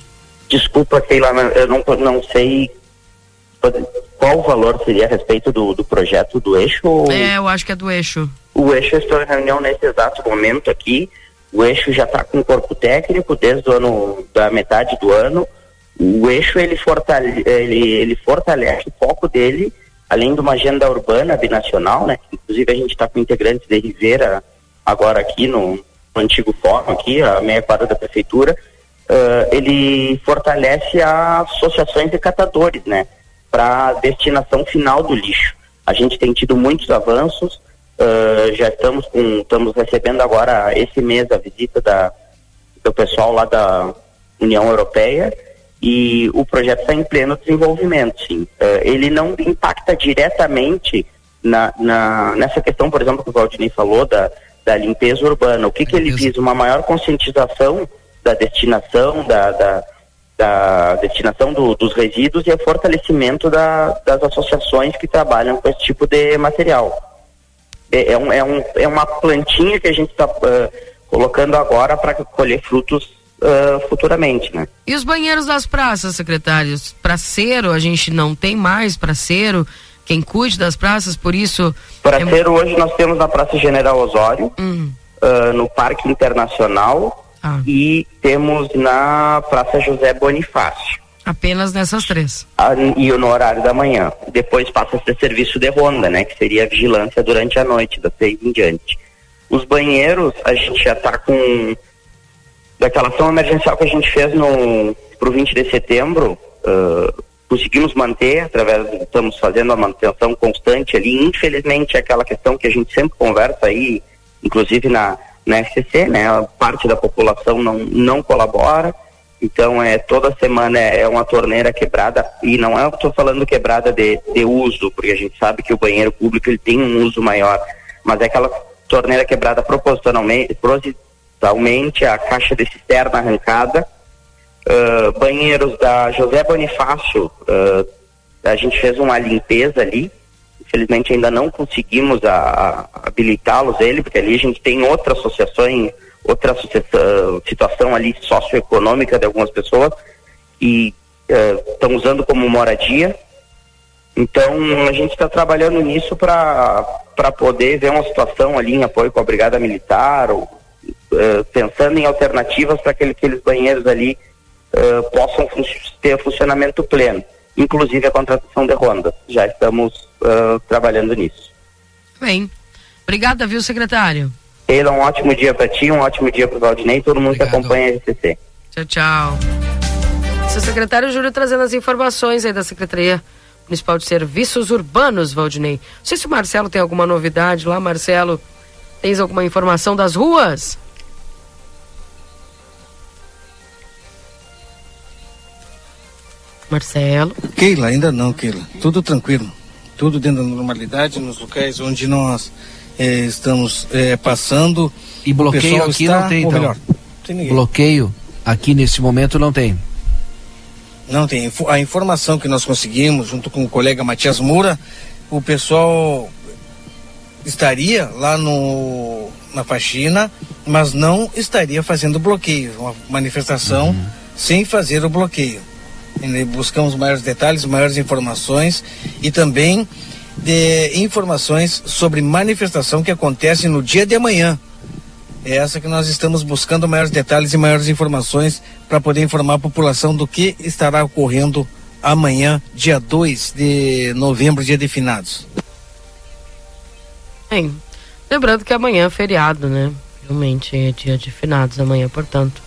Desculpa, Keila, eu não, não sei qual o valor seria a respeito do, do projeto do eixo? Ou... É, eu acho que é do eixo. O eixo está em reunião nesse exato momento aqui. O eixo já está com corpo técnico desde o ano, da metade do ano o eixo ele, fortale ele, ele fortalece o foco dele, além de uma agenda urbana binacional, né? Inclusive a gente está com integrantes de Rivera agora aqui no, no antigo fórum aqui, a meia quadra da prefeitura. Uh, ele fortalece as associações de catadores, né? Para destinação final do lixo. A gente tem tido muitos avanços. Uh, já estamos com, estamos recebendo agora esse mês a visita da, do pessoal lá da União Europeia e o projeto está em pleno desenvolvimento, sim. Uh, ele não impacta diretamente na, na, nessa questão, por exemplo, que o Valdinei falou, da, da limpeza urbana. O que, que ele visa? Uma maior conscientização da destinação, da, da da destinação do, dos resíduos e o fortalecimento da, das associações que trabalham com esse tipo de material. É, é, um, é, um, é uma plantinha que a gente está uh, colocando agora para colher frutos uh, futuramente, né? E os banheiros das praças, secretários? Praceiro, a gente não tem mais praceiro, quem cuide das praças, por isso... Praceiro é... hoje nós temos na Praça General Osório, hum. uh, no Parque Internacional ah. e temos na Praça José Bonifácio. Apenas nessas três. Ah, e no horário da manhã. Depois passa a ser serviço de ronda, né? Que seria a vigilância durante a noite, das seis em diante. Os banheiros, a gente já está com daquela ação emergencial que a gente fez no pro 20 de setembro, uh, conseguimos manter através, estamos fazendo a manutenção constante ali. Infelizmente, é aquela questão que a gente sempre conversa aí, inclusive na, na FCC, né? A parte da população não, não colabora. Então, é toda semana é, é uma torneira quebrada e não é eu estou falando quebrada de, de uso, porque a gente sabe que o banheiro público ele tem um uso maior, mas é aquela torneira quebrada propositalmente, totalmente, a caixa de cisterna arrancada, uh, banheiros da José Bonifácio, uh, a gente fez uma limpeza ali, infelizmente ainda não conseguimos habilitá-los ele, porque ali a gente tem outra associação, outra associação, situação ali socioeconômica de algumas pessoas e estão uh, usando como moradia. Então a gente está trabalhando nisso para poder ver uma situação ali em apoio com a Brigada Militar ou uh, pensando em alternativas para que aqueles banheiros ali uh, possam fun ter funcionamento pleno, inclusive a contratação de ronda. Já estamos uh, trabalhando nisso. Bem, obrigada, viu, secretário? Ele um ótimo dia para ti, um ótimo dia para o Valdinei e todo mundo Obrigado. que acompanha a RCC. Tchau, tchau. Seu secretário Júlio trazendo as informações aí da Secretaria Municipal de Serviços Urbanos, Valdinei. Não sei se o Marcelo tem alguma novidade lá, Marcelo. Tens alguma informação das ruas? Marcelo. Keila, ainda não, Keila. Tudo tranquilo. Tudo dentro da normalidade, nos locais onde nós eh, estamos eh, passando. E bloqueio aqui está, não tem, então? Melhor, tem bloqueio aqui nesse momento não tem. Não tem. A informação que nós conseguimos, junto com o colega Matias Moura, o pessoal estaria lá no, na faxina, mas não estaria fazendo bloqueio. Uma manifestação uhum. sem fazer o bloqueio buscamos maiores detalhes, maiores informações e também de informações sobre manifestação que acontece no dia de amanhã. É essa que nós estamos buscando maiores detalhes e maiores informações para poder informar a população do que estará ocorrendo amanhã, dia 2 de novembro, dia de finados. Bem, lembrando que amanhã é feriado, né? Realmente é dia de finados amanhã, portanto,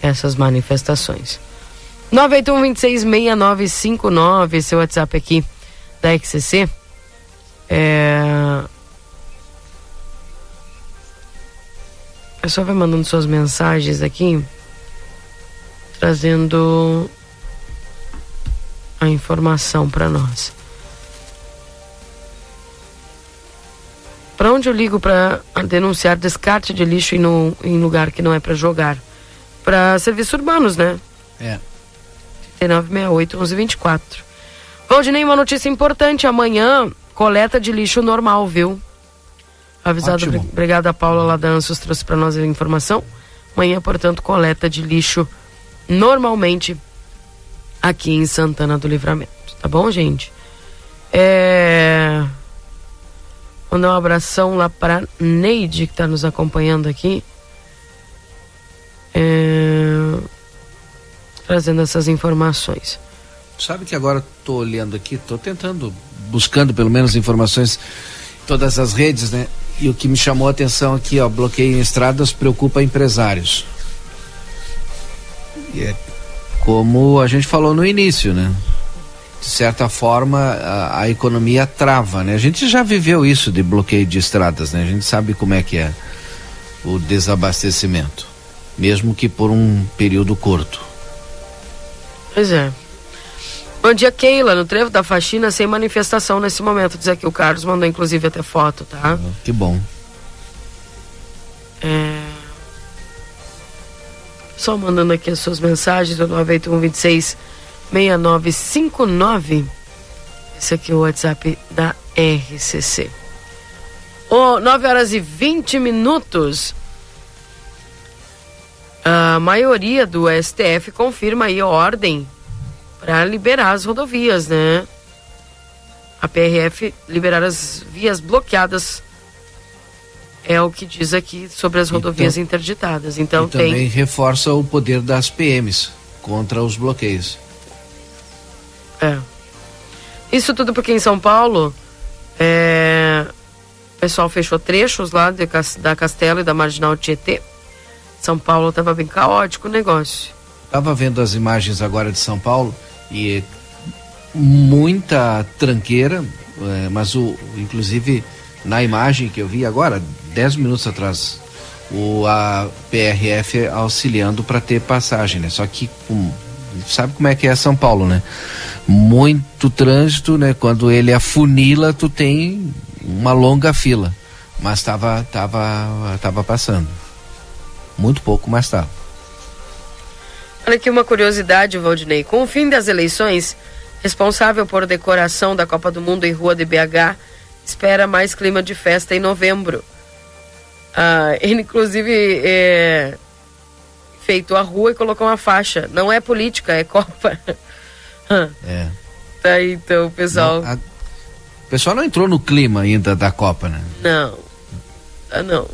essas manifestações. 981-266959, seu WhatsApp aqui da XCC. É... A pessoa vai mandando suas mensagens aqui, trazendo a informação para nós. Para onde eu ligo para denunciar descarte de lixo em, no, em lugar que não é para jogar? Para serviços urbanos, né? É. 3968 1124. Valdinei, uma notícia importante. Amanhã, coleta de lixo normal, viu? Avisado, obrigada Paula lá da trouxe para nós a informação. Amanhã, portanto, coleta de lixo normalmente aqui em Santana do Livramento. Tá bom, gente? É. Mandar um abração lá para Neide, que está nos acompanhando aqui. É trazendo essas informações. Sabe que agora estou olhando aqui, estou tentando, buscando pelo menos informações em todas as redes, né? E o que me chamou a atenção aqui, ó, bloqueio em estradas preocupa empresários. E é como a gente falou no início, né? De certa forma, a, a, economia trava, né? A gente já viveu isso de bloqueio de estradas, né? A gente sabe como é que é o desabastecimento, mesmo que por um período curto. Pois é. Bom dia, Keila, no trevo da faxina sem manifestação nesse momento. Dizer que o Carlos mandou inclusive até foto, tá? Que bom. É... Só mandando aqui as suas mensagens do 98126 6959. Esse aqui é o WhatsApp da RCC. Oh, 9 horas e 20 minutos. A maioria do STF confirma aí a ordem para liberar as rodovias, né? A PRF liberar as vias bloqueadas é o que diz aqui sobre as rodovias então, interditadas. Então e tem também reforça o poder das PMs contra os bloqueios. É. Isso tudo porque em São Paulo é, o pessoal fechou trechos lá de, da Castelo e da Marginal Tietê são Paulo estava bem caótico o negócio. Tava vendo as imagens agora de São Paulo e muita tranqueira, é, mas o inclusive na imagem que eu vi agora, 10 minutos atrás, o a PRF auxiliando para ter passagem, né? Só que um, sabe como é que é São Paulo, né? Muito trânsito, né? Quando ele afunila, tu tem uma longa fila, mas estava tava tava passando. Muito pouco, mas tá. Olha aqui uma curiosidade, Valdinei. Com o fim das eleições, responsável por decoração da Copa do Mundo em Rua de BH, espera mais clima de festa em novembro. Ah, ele, inclusive, é, feitou a rua e colocou uma faixa. Não é política, é Copa. é. Tá aí, então, pessoal. Não, a... O pessoal não entrou no clima ainda da Copa, né? Não. Ah, não.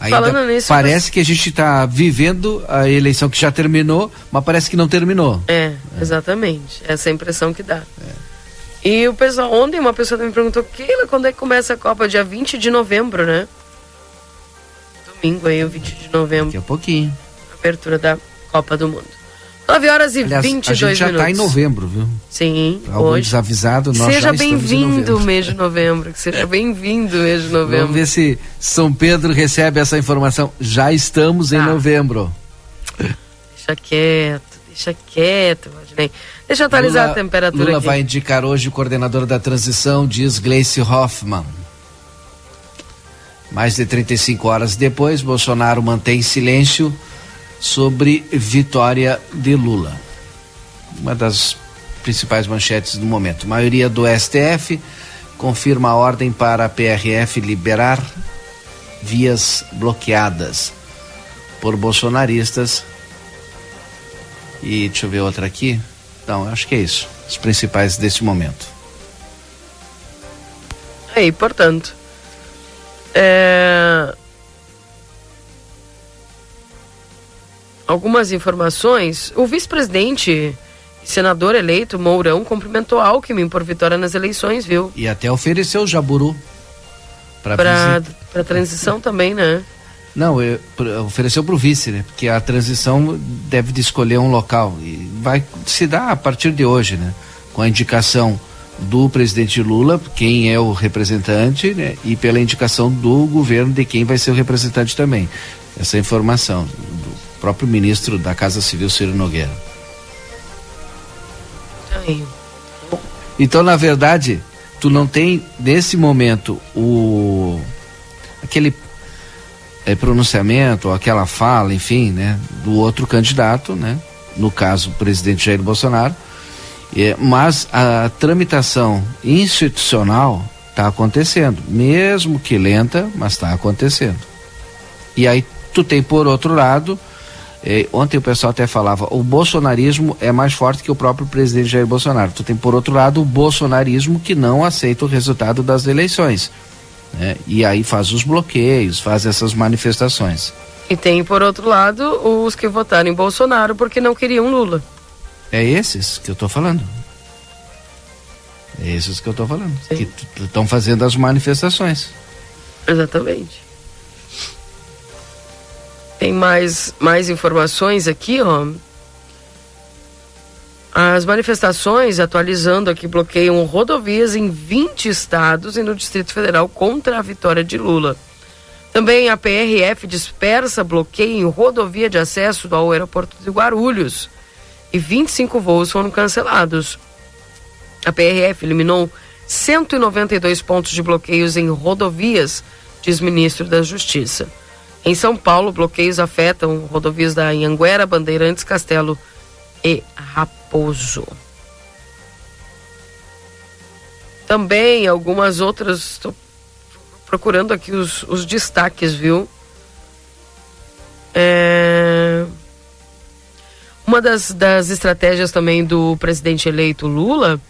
Ainda nisso, parece mas... que a gente está vivendo a eleição que já terminou, mas parece que não terminou. É, é. exatamente. Essa é a impressão que dá. É. E o pessoal, ontem uma pessoa me perguntou, Keila, quando é que começa a Copa? Dia 20 de novembro, né? Domingo aí, o 20 de novembro. Daqui a pouquinho. Abertura da Copa do Mundo. 9 horas e Aliás, 22 minutos. A gente já está em novembro, viu? Sim. Algum hoje. desavisado, nós Seja bem-vindo o mês de novembro. Que seja bem-vindo o mês de novembro. Vamos ver se São Pedro recebe essa informação. Já estamos em ah. novembro. Deixa quieto, deixa quieto, Valdinei. Deixa eu atualizar Lula, a temperatura Lula aqui. vai indicar hoje o coordenador da transição, diz Gleice Hoffmann. Mais de 35 horas depois, Bolsonaro mantém silêncio sobre vitória de Lula. Uma das principais manchetes do momento. Maioria do STF confirma a ordem para a PRF liberar vias bloqueadas por bolsonaristas. E deixa eu ver outra aqui. Não, acho que é isso. Os principais desse momento. Aí, portanto, é, algumas informações, o vice-presidente senador eleito, Mourão, cumprimentou Alckmin por vitória nas eleições, viu? E até ofereceu o Jaburu para para transição também, né? Não, eu, ofereceu para o vice, né? Porque a transição deve de escolher um local e vai se dar a partir de hoje, né? Com a indicação do presidente Lula, quem é o representante, né? E pela indicação do governo de quem vai ser o representante também. Essa informação próprio ministro da Casa Civil, Ciro Nogueira. Então, na verdade, tu não tem nesse momento o aquele é, pronunciamento, aquela fala, enfim, né, do outro candidato, né, no caso o presidente Jair Bolsonaro, é, mas a tramitação institucional está acontecendo, mesmo que lenta, mas está acontecendo. E aí tu tem por outro lado é, ontem o pessoal até falava, o bolsonarismo é mais forte que o próprio presidente Jair Bolsonaro. Tu tem, por outro lado, o bolsonarismo que não aceita o resultado das eleições. Né? E aí faz os bloqueios, faz essas manifestações. E tem, por outro lado, os que votaram em Bolsonaro porque não queriam Lula. É esses que eu estou falando. É esses que eu estou falando. Sim. Que estão fazendo as manifestações. Exatamente. Tem mais, mais informações aqui, ó. As manifestações, atualizando aqui, bloqueiam rodovias em 20 estados e no Distrito Federal contra a vitória de Lula. Também a PRF dispersa bloqueio em rodovia de acesso ao aeroporto de Guarulhos e 25 voos foram cancelados. A PRF eliminou 192 pontos de bloqueios em rodovias, diz ministro da Justiça. Em São Paulo, bloqueios afetam rodovias da Anhanguera, Bandeirantes, Castelo e Raposo. Também algumas outras. Estou procurando aqui os, os destaques, viu? É... Uma das, das estratégias também do presidente eleito Lula,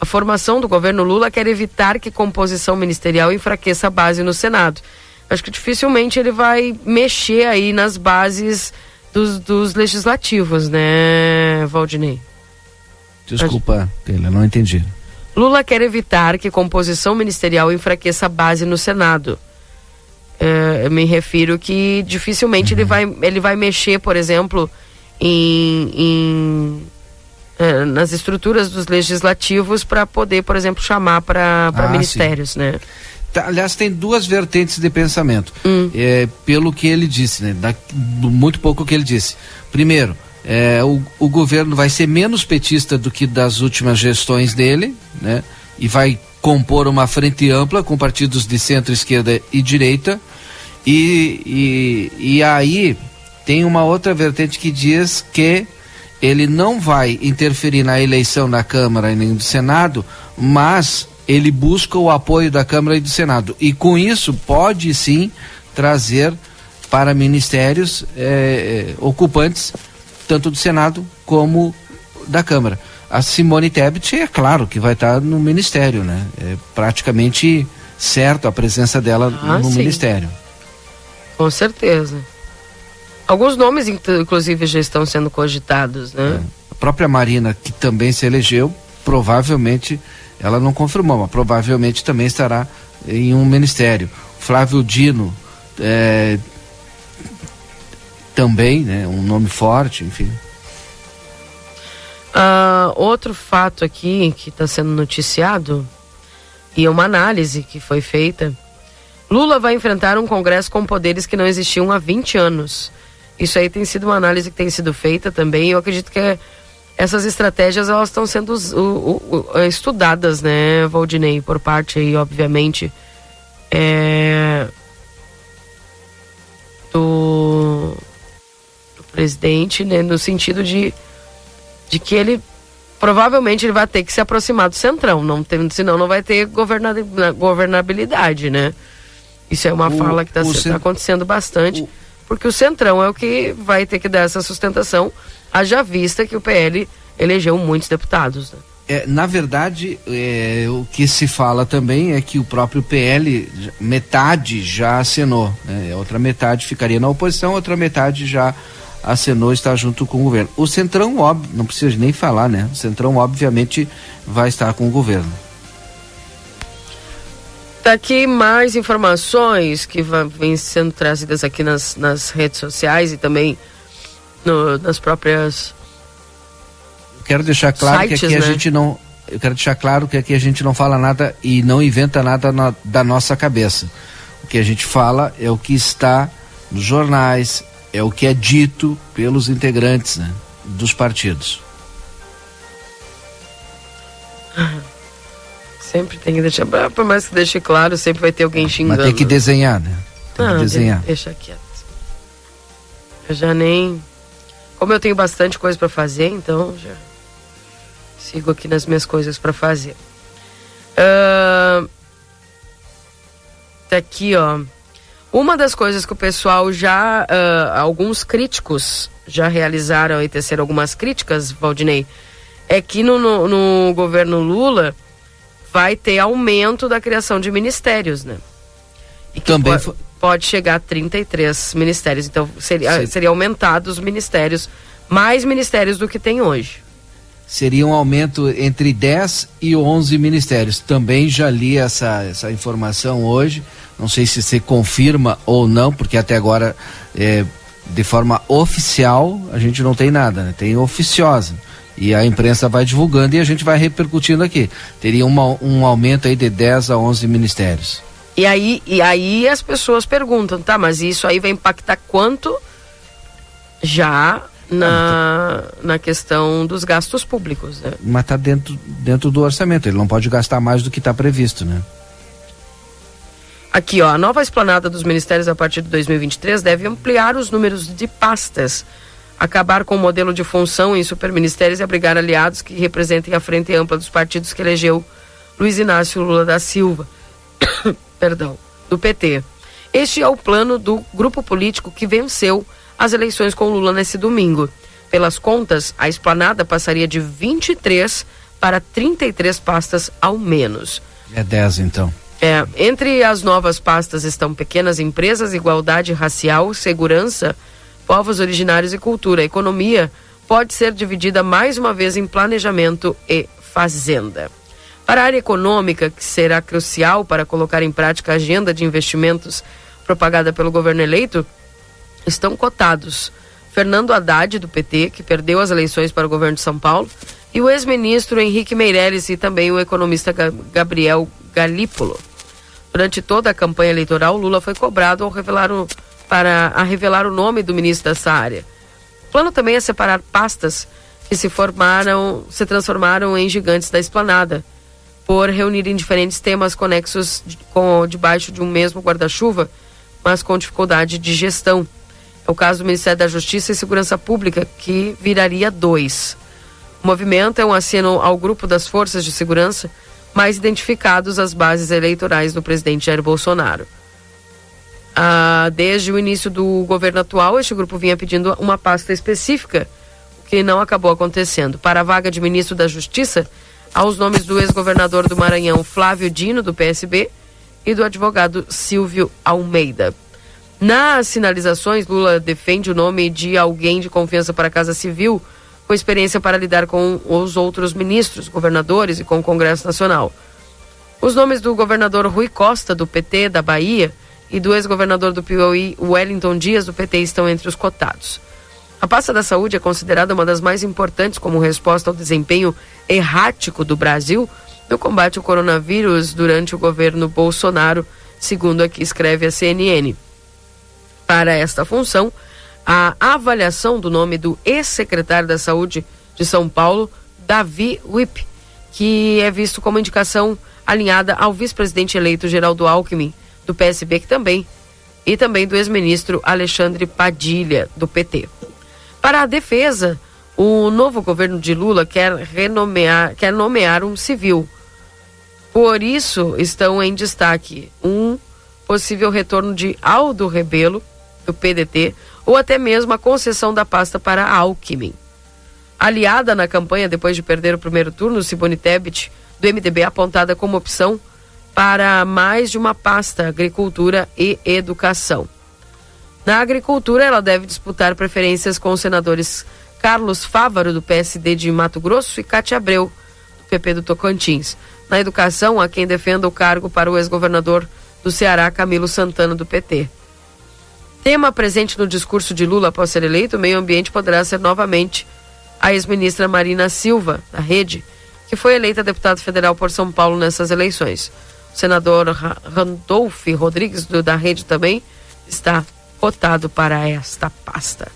a formação do governo Lula quer evitar que composição ministerial enfraqueça a base no Senado. Acho que dificilmente ele vai mexer aí nas bases dos, dos legislativos, né, Valdinei? Desculpa, Taylor, não entendi. Lula quer evitar que composição ministerial enfraqueça a base no Senado. É, eu me refiro que dificilmente uhum. ele, vai, ele vai mexer, por exemplo, em, em é, nas estruturas dos legislativos para poder, por exemplo, chamar para ah, ministérios, sim. né? Tá, aliás, tem duas vertentes de pensamento, hum. é, pelo que ele disse, né? Da, muito pouco que ele disse. Primeiro, é, o, o governo vai ser menos petista do que das últimas gestões dele, né? E vai compor uma frente ampla com partidos de centro, esquerda e direita. E, e, e aí tem uma outra vertente que diz que ele não vai interferir na eleição da Câmara e nem do Senado, mas ele busca o apoio da Câmara e do Senado. E com isso pode sim trazer para ministérios eh, ocupantes tanto do Senado como da Câmara. A Simone Tebet é claro que vai estar no ministério, né? É praticamente certo a presença dela ah, no sim. ministério. Com certeza. Alguns nomes, inclusive, já estão sendo cogitados, né? É. A própria Marina, que também se elegeu, provavelmente, ela não confirmou, mas provavelmente também estará em um ministério. Flávio Dino, é, também, né? Um nome forte, enfim. Uh, outro fato aqui que está sendo noticiado e é uma análise que foi feita. Lula vai enfrentar um Congresso com poderes que não existiam há 20 anos. Isso aí tem sido uma análise que tem sido feita também. Eu acredito que essas estratégias elas estão sendo uh, uh, estudadas, né, Valdinei, por parte aí, obviamente, é, do presidente, né, no sentido de, de que ele provavelmente ele vai ter que se aproximar do centrão, não tem, senão não vai ter governabilidade, né? Isso é uma o, fala que está cent... acontecendo bastante, o... porque o centrão é o que vai ter que dar essa sustentação, haja vista que o PL elegeu muitos deputados. Né? É, na verdade, é, o que se fala também é que o próprio PL, metade já acenou, né? outra metade ficaria na oposição, outra metade já acenou estar junto com o governo. O Centrão, óbvio, não precisa nem falar, né? O Centrão, obviamente, vai estar com o governo. Tá aqui mais informações que vêm sendo trazidas aqui nas, nas redes sociais e também no, nas próprias. Eu quero deixar claro sites, que aqui né? a gente não. Eu quero deixar claro que aqui a gente não fala nada e não inventa nada na, da nossa cabeça. O que a gente fala é o que está nos jornais, é o que é dito pelos integrantes né, dos partidos. Sempre tem que deixar, por mais que deixe claro, sempre vai ter alguém xingando. Mas tem que desenhar, né? Tem ah, que desenhar. Deixa quieto. Eu já nem. Como eu tenho bastante coisa para fazer, então já sigo aqui nas minhas coisas para fazer. Uh, tá aqui, ó. Uma das coisas que o pessoal já, uh, alguns críticos já realizaram e teceram algumas críticas, Valdinei, é que no, no, no, governo Lula vai ter aumento da criação de ministérios, né? E Também pode, pode chegar a 33 ministérios. Então seria, seria aumentado os ministérios, mais ministérios do que tem hoje. Seria um aumento entre 10 e 11 ministérios. Também já li essa, essa informação hoje não sei se se confirma ou não, porque até agora, é, de forma oficial, a gente não tem nada, né? tem oficiosa. E a imprensa vai divulgando e a gente vai repercutindo aqui. Teria uma, um aumento aí de 10 a 11 ministérios. E aí, e aí as pessoas perguntam, tá, mas isso aí vai impactar quanto já na, na questão dos gastos públicos, né? Mas está dentro, dentro do orçamento, ele não pode gastar mais do que está previsto, né? Aqui, ó, a nova esplanada dos ministérios a partir de 2023 deve ampliar os números de pastas, acabar com o modelo de função em superministérios e abrigar aliados que representem a frente ampla dos partidos que elegeu Luiz Inácio Lula da Silva. Perdão, do PT. Este é o plano do grupo político que venceu as eleições com Lula nesse domingo. Pelas contas, a esplanada passaria de 23 para 33 pastas ao menos. É 10 então. É, entre as novas pastas estão pequenas empresas, igualdade racial, segurança, povos originários e cultura. A economia pode ser dividida mais uma vez em planejamento e fazenda. Para a área econômica, que será crucial para colocar em prática a agenda de investimentos propagada pelo governo eleito, estão cotados Fernando Haddad, do PT, que perdeu as eleições para o governo de São Paulo, e o ex-ministro Henrique Meirelles e também o economista Gabriel Galípolo. Durante toda a campanha eleitoral, Lula foi cobrado ao revelar o, para a revelar o nome do ministro dessa área. O plano também é separar pastas que se formaram, se transformaram em gigantes da esplanada, por reunirem diferentes temas conexos com, debaixo de um mesmo guarda-chuva, mas com dificuldade de gestão. É o caso do Ministério da Justiça e Segurança Pública, que viraria dois. O movimento é um aceno ao grupo das forças de segurança mais identificados às bases eleitorais do presidente Jair Bolsonaro. Ah, desde o início do governo atual, este grupo vinha pedindo uma pasta específica, o que não acabou acontecendo. Para a vaga de ministro da Justiça, há os nomes do ex-governador do Maranhão, Flávio Dino, do PSB, e do advogado Silvio Almeida. Nas sinalizações, Lula defende o nome de alguém de confiança para a Casa Civil, com experiência para lidar com os outros ministros, governadores e com o Congresso Nacional. Os nomes do governador Rui Costa, do PT da Bahia, e do ex-governador do Piauí, Wellington Dias, do PT, estão entre os cotados. A pasta da saúde é considerada uma das mais importantes como resposta ao desempenho errático do Brasil no combate ao coronavírus durante o governo Bolsonaro, segundo aqui escreve a CNN. Para esta função, a avaliação do nome do ex-secretário da Saúde de São Paulo, Davi Wip, que é visto como indicação alinhada ao vice-presidente eleito Geraldo Alckmin, do PSB, que também, e também do ex-ministro Alexandre Padilha, do PT. Para a defesa, o novo governo de Lula quer, renomear, quer nomear um civil. Por isso, estão em destaque um possível retorno de Aldo Rebelo, do PDT, ou até mesmo a concessão da pasta para Alckmin. Aliada na campanha depois de perder o primeiro turno, Simone Tebet, do MDB, apontada como opção para mais de uma pasta, agricultura e educação. Na agricultura, ela deve disputar preferências com os senadores Carlos Fávaro, do PSD de Mato Grosso, e Cátia Abreu, do PP do Tocantins. Na educação, há quem defenda o cargo para o ex-governador do Ceará, Camilo Santana, do PT. Tema presente no discurso de Lula após ser eleito, o meio ambiente poderá ser novamente a ex-ministra Marina Silva, da Rede, que foi eleita deputada federal por São Paulo nessas eleições. O senador Randolph Rodrigues, do, da Rede, também está cotado para esta pasta.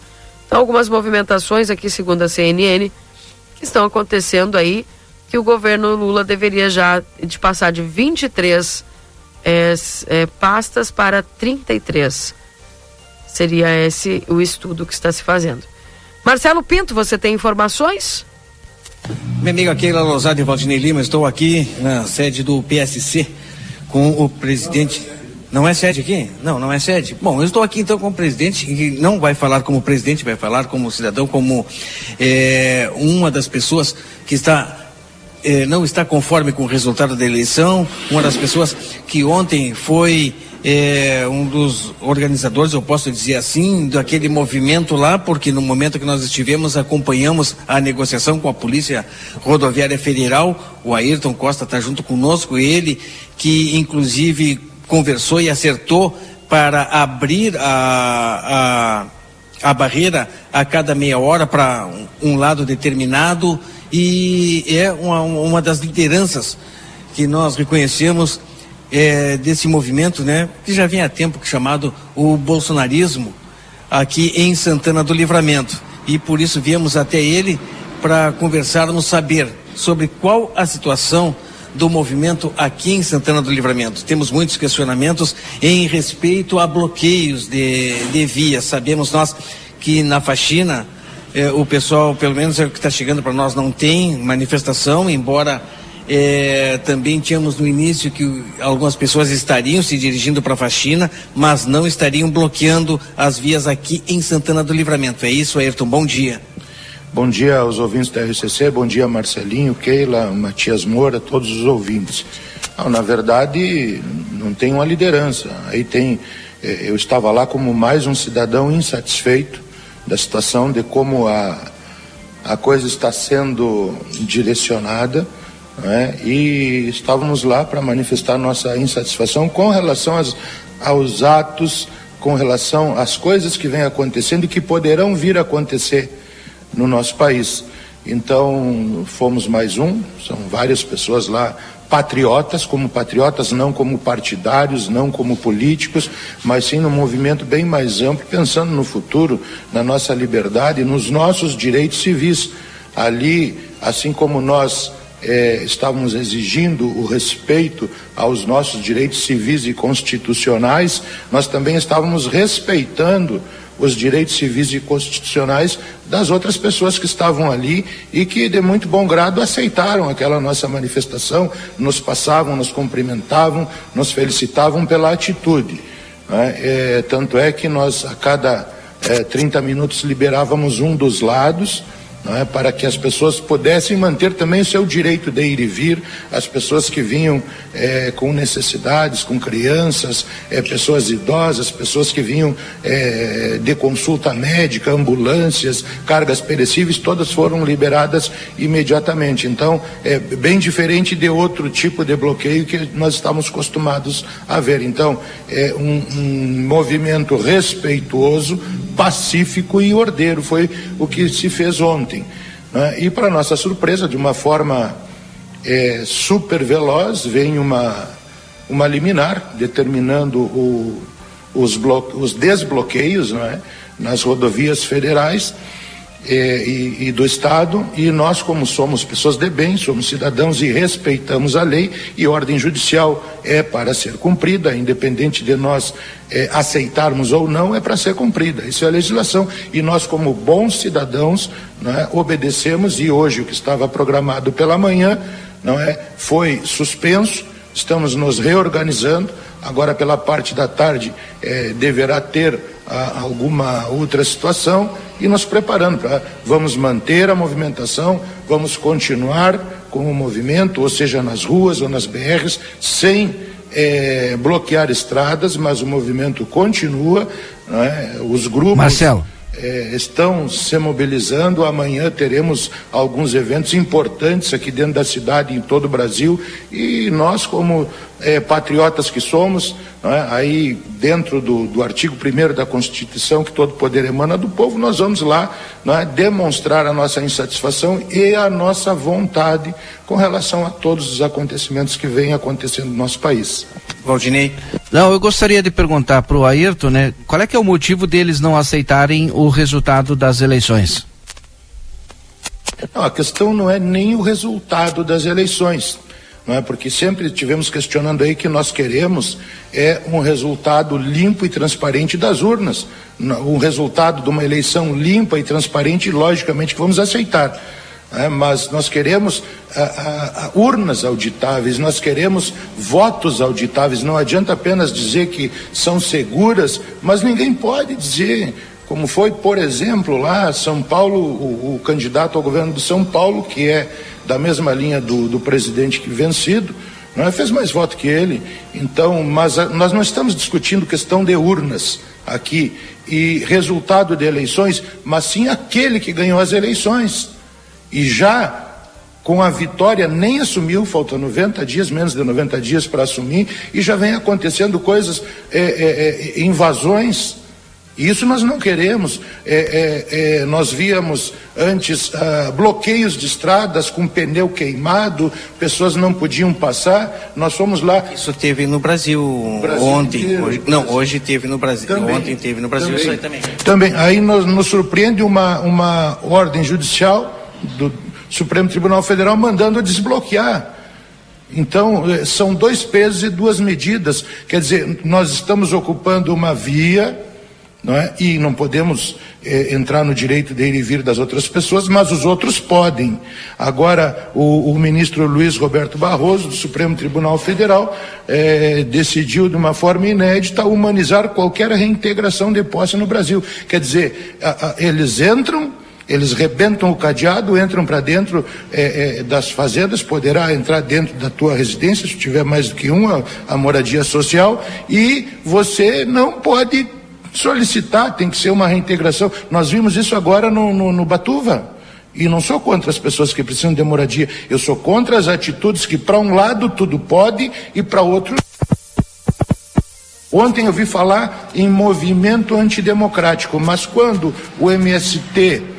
Então, algumas movimentações aqui, segundo a CNN, que estão acontecendo aí, que o governo Lula deveria já de passar de 23 é, é, pastas para 33 Seria esse o estudo que está se fazendo. Marcelo Pinto, você tem informações? Meu amigo aqui, Lousada e Valdinei Lima, estou aqui na sede do PSC com o presidente. Não é sede aqui? Não, não é sede. Bom, eu estou aqui então com o presidente, que não vai falar como presidente, vai falar como cidadão, como é, uma das pessoas que está é, não está conforme com o resultado da eleição, uma das pessoas que ontem foi é, um dos organizadores, eu posso dizer assim, daquele movimento lá, porque no momento que nós estivemos, acompanhamos a negociação com a Polícia Rodoviária Federal. O Ayrton Costa está junto conosco, ele que inclusive conversou e acertou para abrir a, a, a barreira a cada meia hora para um, um lado determinado e é uma, uma das lideranças que nós reconhecemos é, desse movimento, né, que já vem há tempo chamado o bolsonarismo aqui em Santana do Livramento. E por isso viemos até ele para conversarmos, saber sobre qual a situação do movimento aqui em Santana do Livramento. Temos muitos questionamentos em respeito a bloqueios de, de vias. Sabemos nós que na faxina eh, o pessoal, pelo menos é o que está chegando para nós, não tem manifestação, embora é, também tínhamos no início que algumas pessoas estariam se dirigindo para a faxina, mas não estariam bloqueando as vias aqui em Santana do Livramento. É isso, Ayrton? Bom dia. Bom dia aos ouvintes da RCC, bom dia Marcelinho, Keila, Matias Moura, todos os ouvintes. Não, na verdade, não tem uma liderança. Aí tem, é, eu estava lá como mais um cidadão insatisfeito da situação, de como a, a coisa está sendo direcionada né? e estávamos lá para manifestar nossa insatisfação com relação às, aos atos, com relação às coisas que vêm acontecendo e que poderão vir a acontecer no nosso país. Então, fomos mais um, são várias pessoas lá, patriotas, como patriotas, não como partidários, não como políticos, mas sim num movimento bem mais amplo, pensando no futuro, na nossa liberdade, nos nossos direitos civis. Ali, assim como nós eh, estávamos exigindo o respeito aos nossos direitos civis e constitucionais, nós também estávamos respeitando os direitos civis e constitucionais das outras pessoas que estavam ali e que de muito bom grado aceitaram aquela nossa manifestação, nos passavam, nos cumprimentavam, nos felicitavam pela atitude. Né? É, tanto é que nós a cada é, 30 minutos liberávamos um dos lados é? para que as pessoas pudessem manter também o seu direito de ir e vir, as pessoas que vinham é, com necessidades, com crianças, é, pessoas idosas, pessoas que vinham é, de consulta médica, ambulâncias, cargas perecíveis, todas foram liberadas imediatamente. Então, é bem diferente de outro tipo de bloqueio que nós estamos acostumados a ver. Então, é um, um movimento respeituoso, pacífico e ordeiro. Foi o que se fez ontem. Né? E, para nossa surpresa, de uma forma é, super veloz, vem uma, uma liminar determinando o, os, os desbloqueios é? nas rodovias federais é, e, e, do Estado, e nós, como somos pessoas de bem, somos cidadãos e respeitamos a lei, e ordem judicial é para ser cumprida, independente de nós é, aceitarmos ou não, é para ser cumprida. Isso é a legislação, e nós, como bons cidadãos, né, obedecemos, e hoje o que estava programado pela manhã não é, foi suspenso, estamos nos reorganizando, agora pela parte da tarde é, deverá ter a, alguma outra situação e nos preparando para vamos manter a movimentação, vamos continuar com o movimento, ou seja, nas ruas ou nas BRs, sem é, bloquear estradas, mas o movimento continua, é? os grupos. Marcelo é, estão se mobilizando. Amanhã teremos alguns eventos importantes aqui dentro da cidade, em todo o Brasil, e nós, como é, patriotas que somos, é, aí dentro do, do artigo 1 da Constituição, que todo poder emana do povo, nós vamos lá é, demonstrar a nossa insatisfação e a nossa vontade com relação a todos os acontecimentos que vêm acontecendo no nosso país. Valdinei. Não, eu gostaria de perguntar para o Ayrton, né, qual é que é o motivo deles não aceitarem o resultado das eleições? Não, a questão não é nem o resultado das eleições não é? Porque sempre tivemos questionando aí que nós queremos é um resultado limpo e transparente das urnas, um resultado de uma eleição limpa e transparente, logicamente que vamos aceitar. É, mas nós queremos urnas auditáveis, nós queremos votos auditáveis. Não adianta apenas dizer que são seguras, mas ninguém pode dizer como foi, por exemplo, lá São Paulo, o, o candidato ao governo de São Paulo, que é da mesma linha do, do presidente que vencido, não é? fez mais voto que ele. Então, mas a, nós não estamos discutindo questão de urnas aqui e resultado de eleições, mas sim aquele que ganhou as eleições. E já com a vitória nem assumiu, faltam 90 dias, menos de 90 dias para assumir, e já vem acontecendo coisas, é, é, é, invasões isso nós não queremos. É, é, é, nós víamos antes ah, bloqueios de estradas com pneu queimado, pessoas não podiam passar. Nós fomos lá. Isso teve no Brasil, Brasil ontem. Inteiro, hoje, não, Brasil. hoje teve no Brasil. Também, ontem teve no Brasil. Também. também. também. Aí nos, nos surpreende uma, uma ordem judicial do Supremo Tribunal Federal mandando desbloquear Então, eh, são dois pesos e duas medidas. Quer dizer, nós estamos ocupando uma via não é? e não podemos eh, entrar no direito de ir e vir das outras pessoas, mas os outros podem. Agora, o, o ministro Luiz Roberto Barroso, do Supremo Tribunal Federal, eh, decidiu de uma forma inédita humanizar qualquer reintegração de posse no Brasil. Quer dizer, a, a, eles entram eles rebentam o cadeado, entram para dentro é, é, das fazendas, poderá entrar dentro da tua residência, se tiver mais do que uma, a moradia social, e você não pode solicitar, tem que ser uma reintegração. Nós vimos isso agora no, no, no Batuva. E não sou contra as pessoas que precisam de moradia, eu sou contra as atitudes que, para um lado, tudo pode e para outro. Ontem eu vi falar em movimento antidemocrático, mas quando o MST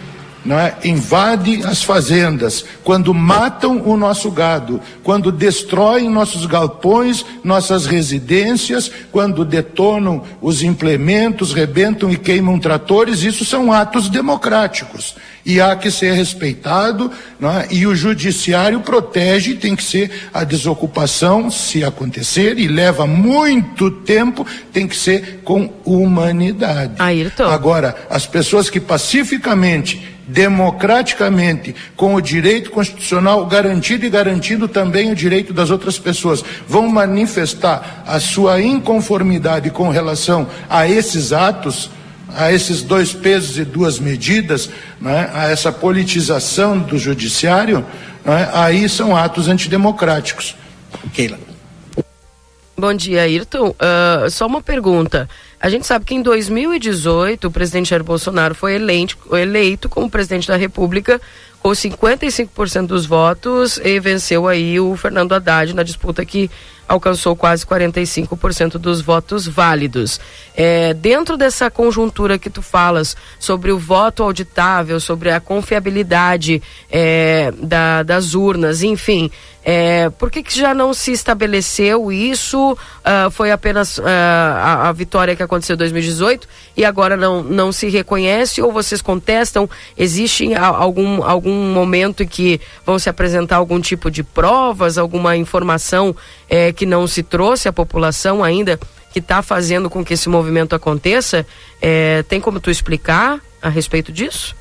é? invade as fazendas, quando matam o nosso gado, quando destroem nossos galpões, nossas residências, quando detonam os implementos, rebentam e queimam tratores, isso são atos democráticos. E há que ser respeitado, é? e o judiciário protege, tem que ser a desocupação, se acontecer, e leva muito tempo, tem que ser com humanidade. Ayrton. Agora, as pessoas que pacificamente democraticamente, com o direito constitucional garantido e garantindo também o direito das outras pessoas, vão manifestar a sua inconformidade com relação a esses atos, a esses dois pesos e duas medidas, né, a essa politização do judiciário, né, aí são atos antidemocráticos. Keila. Bom dia, Ayrton. Uh, só uma pergunta. A gente sabe que em 2018 o presidente Jair Bolsonaro foi eleito, eleito como presidente da República com 55% dos votos e venceu aí o Fernando Haddad na disputa que alcançou quase 45% dos votos válidos. É, dentro dessa conjuntura que tu falas sobre o voto auditável, sobre a confiabilidade é, da, das urnas, enfim, é, por que, que já não se estabeleceu isso? Uh, foi apenas uh, a, a, vitória que aconteceu em 2018 e agora não, não se reconhece ou vocês contestam? Existe algum, algum momento em que vão se apresentar algum tipo de provas, alguma informação é, que não se trouxe à população ainda, que está fazendo com que esse movimento aconteça? É, tem como tu explicar a respeito disso?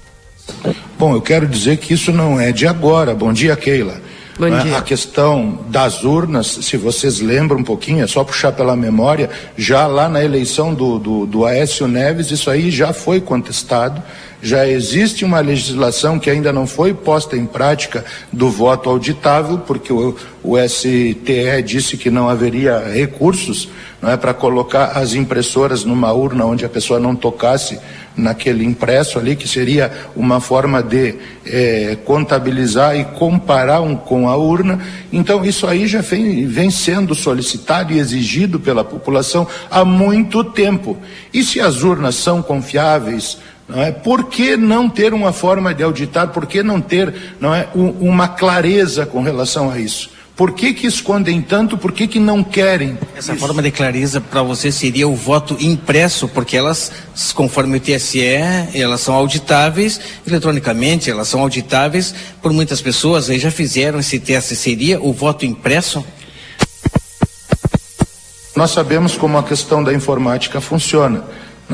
Bom, eu quero dizer que isso não é de agora. Bom dia, Keila. Né? A questão das urnas, se vocês lembram um pouquinho, é só puxar pela memória, já lá na eleição do, do, do Aécio Neves, isso aí já foi contestado, já existe uma legislação que ainda não foi posta em prática do voto auditável, porque o, o STE disse que não haveria recursos não é, para colocar as impressoras numa urna onde a pessoa não tocasse naquele impresso ali, que seria uma forma de é, contabilizar e comparar um com a urna. Então, isso aí já vem, vem sendo solicitado e exigido pela população há muito tempo. E se as urnas são confiáveis, não é? Por que não ter uma forma de auditar? Por que não ter não é, um, uma clareza com relação a isso? Por que, que escondem tanto? Por que, que não querem? Essa isso? forma de clareza para você seria o voto impresso, porque elas, conforme o TSE, elas são auditáveis eletronicamente, elas são auditáveis por muitas pessoas, aí já fizeram esse teste. Seria o voto impresso? Nós sabemos como a questão da informática funciona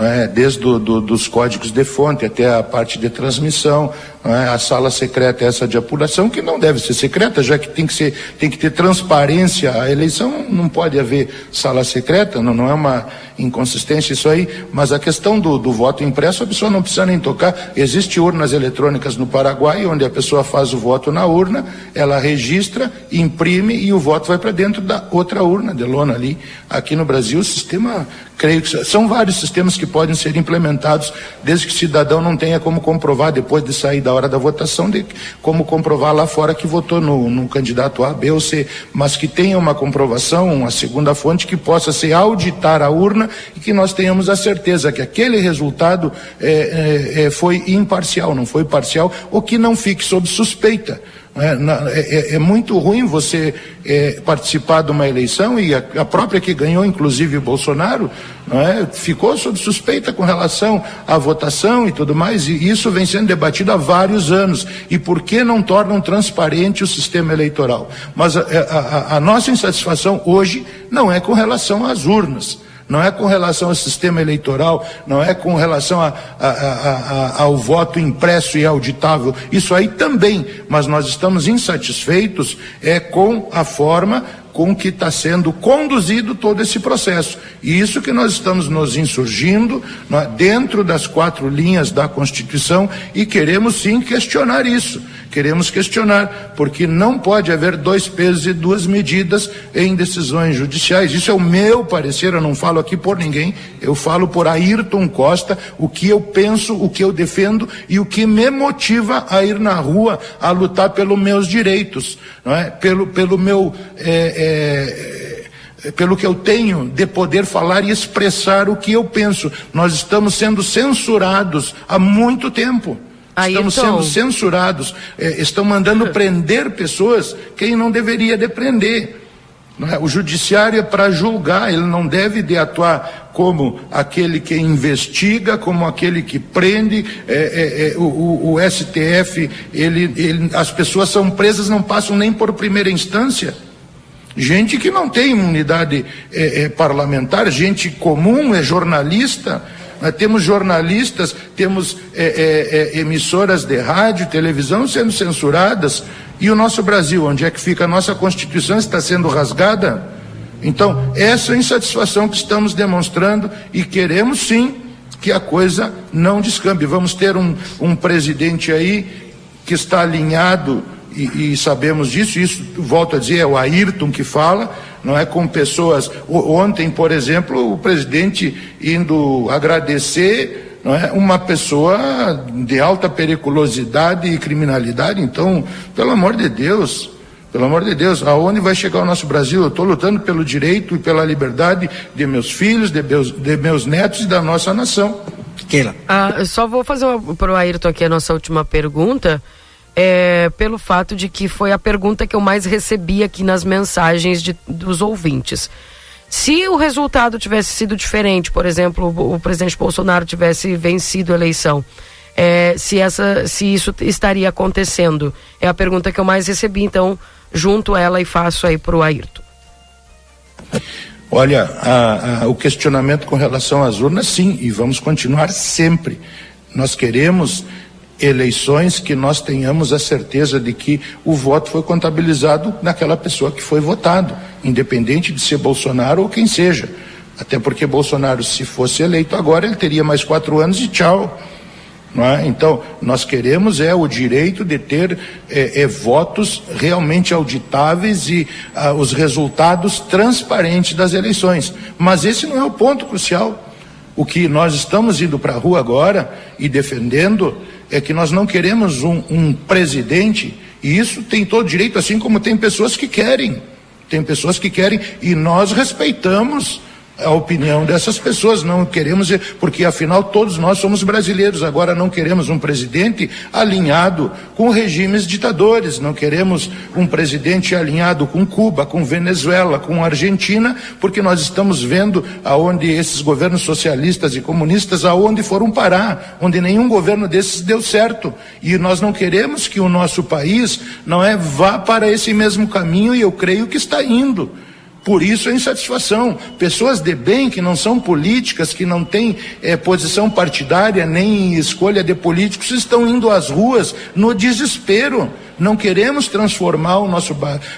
é? desde do, do, dos códigos de fonte até a parte de transmissão, é? a sala secreta essa de apuração, que não deve ser secreta, já que tem que, ser, tem que ter transparência. A eleição não pode haver sala secreta, não, não é uma inconsistência isso aí, mas a questão do, do voto impresso, a pessoa não precisa nem tocar. Existem urnas eletrônicas no Paraguai, onde a pessoa faz o voto na urna, ela registra, imprime e o voto vai para dentro da outra urna de lona ali. Aqui no Brasil, o sistema, creio que são vários sistemas que podem ser implementados, desde que o cidadão não tenha como comprovar, depois de sair da hora da votação, de como comprovar lá fora que votou no, no candidato A, B ou C, mas que tenha uma comprovação, uma segunda fonte que possa se auditar a urna e que nós tenhamos a certeza que aquele resultado é, é, é foi imparcial, não foi parcial, ou que não fique sob suspeita. É, é, é, muito ruim você é, participar de uma eleição e a, a, própria que ganhou, inclusive Bolsonaro, é, ficou sob suspeita com relação à votação e tudo mais, e isso vem sendo debatido há vários anos. E por que não tornam transparente o sistema eleitoral? Mas a, a, a nossa insatisfação hoje não é com relação às urnas não é com relação ao sistema eleitoral, não é com relação a, a, a, ao voto impresso e auditável, isso aí também, mas nós estamos insatisfeitos é com a forma com que está sendo conduzido todo esse processo. E isso que nós estamos nos insurgindo é, dentro das quatro linhas da Constituição e queremos sim questionar isso. Queremos questionar, porque não pode haver dois pesos e duas medidas em decisões judiciais. Isso é o meu parecer, eu não falo aqui por ninguém, eu falo por Ayrton Costa, o que eu penso, o que eu defendo e o que me motiva a ir na rua a lutar pelos meus direitos, não é? pelo, pelo meu. É, é, é, pelo que eu tenho de poder falar e expressar o que eu penso. Nós estamos sendo censurados há muito tempo. Estamos sendo censurados, é, estão mandando prender pessoas quem não deveria de prender. É? O judiciário é para julgar, ele não deve de atuar como aquele que investiga, como aquele que prende. O, o, o, STF, ele, ele, as pessoas são presas, não passam nem por primeira instância. Gente que não tem imunidade é, é, parlamentar, gente comum, é jornalista. Nós temos jornalistas, temos é, é, é, emissoras de rádio, televisão sendo censuradas. E o nosso Brasil, onde é que fica a nossa Constituição, está sendo rasgada? Então, essa é a insatisfação que estamos demonstrando e queremos sim que a coisa não descambe. Vamos ter um, um presidente aí que está alinhado e, e, sabemos disso, isso, volto a dizer, é o Ayrton que fala, não é com pessoas. Ontem, por exemplo, o presidente indo agradecer não é uma pessoa de alta periculosidade e criminalidade, então, pelo amor de Deus, pelo amor de Deus, aonde vai chegar o nosso Brasil? Eu estou lutando pelo direito e pela liberdade de meus filhos, de meus, de meus netos e da nossa nação. Keila. Ah, só vou fazer para o Ayrton aqui a nossa última pergunta é, pelo fato de que foi a pergunta que eu mais recebi aqui nas mensagens de, dos ouvintes. Se o resultado tivesse sido diferente, por exemplo, o, o presidente Bolsonaro tivesse vencido a eleição, é, se, essa, se isso estaria acontecendo? É a pergunta que eu mais recebi, então, junto ela e faço aí para o Ayrton. Olha, a, a, o questionamento com relação às urnas, sim, e vamos continuar sempre. Nós queremos eleições que nós tenhamos a certeza de que o voto foi contabilizado naquela pessoa que foi votado, independente de ser Bolsonaro ou quem seja. Até porque Bolsonaro, se fosse eleito agora, ele teria mais quatro anos e tchau. É? Então, nós queremos é o direito de ter é, é, votos realmente auditáveis e ah, os resultados transparentes das eleições. Mas esse não é o ponto crucial. O que nós estamos indo para a rua agora e defendendo é que nós não queremos um, um presidente, e isso tem todo direito, assim como tem pessoas que querem. Tem pessoas que querem, e nós respeitamos a opinião dessas pessoas, não queremos, porque afinal todos nós somos brasileiros, agora não queremos um presidente alinhado com regimes ditadores, não queremos um presidente alinhado com Cuba, com Venezuela, com Argentina, porque nós estamos vendo aonde esses governos socialistas e comunistas aonde foram parar, onde nenhum governo desses deu certo. E nós não queremos que o nosso país não é vá para esse mesmo caminho e eu creio que está indo. Por isso a insatisfação. Pessoas de bem que não são políticas, que não têm é, posição partidária nem escolha de políticos, estão indo às ruas no desespero. Não queremos transformar o nosso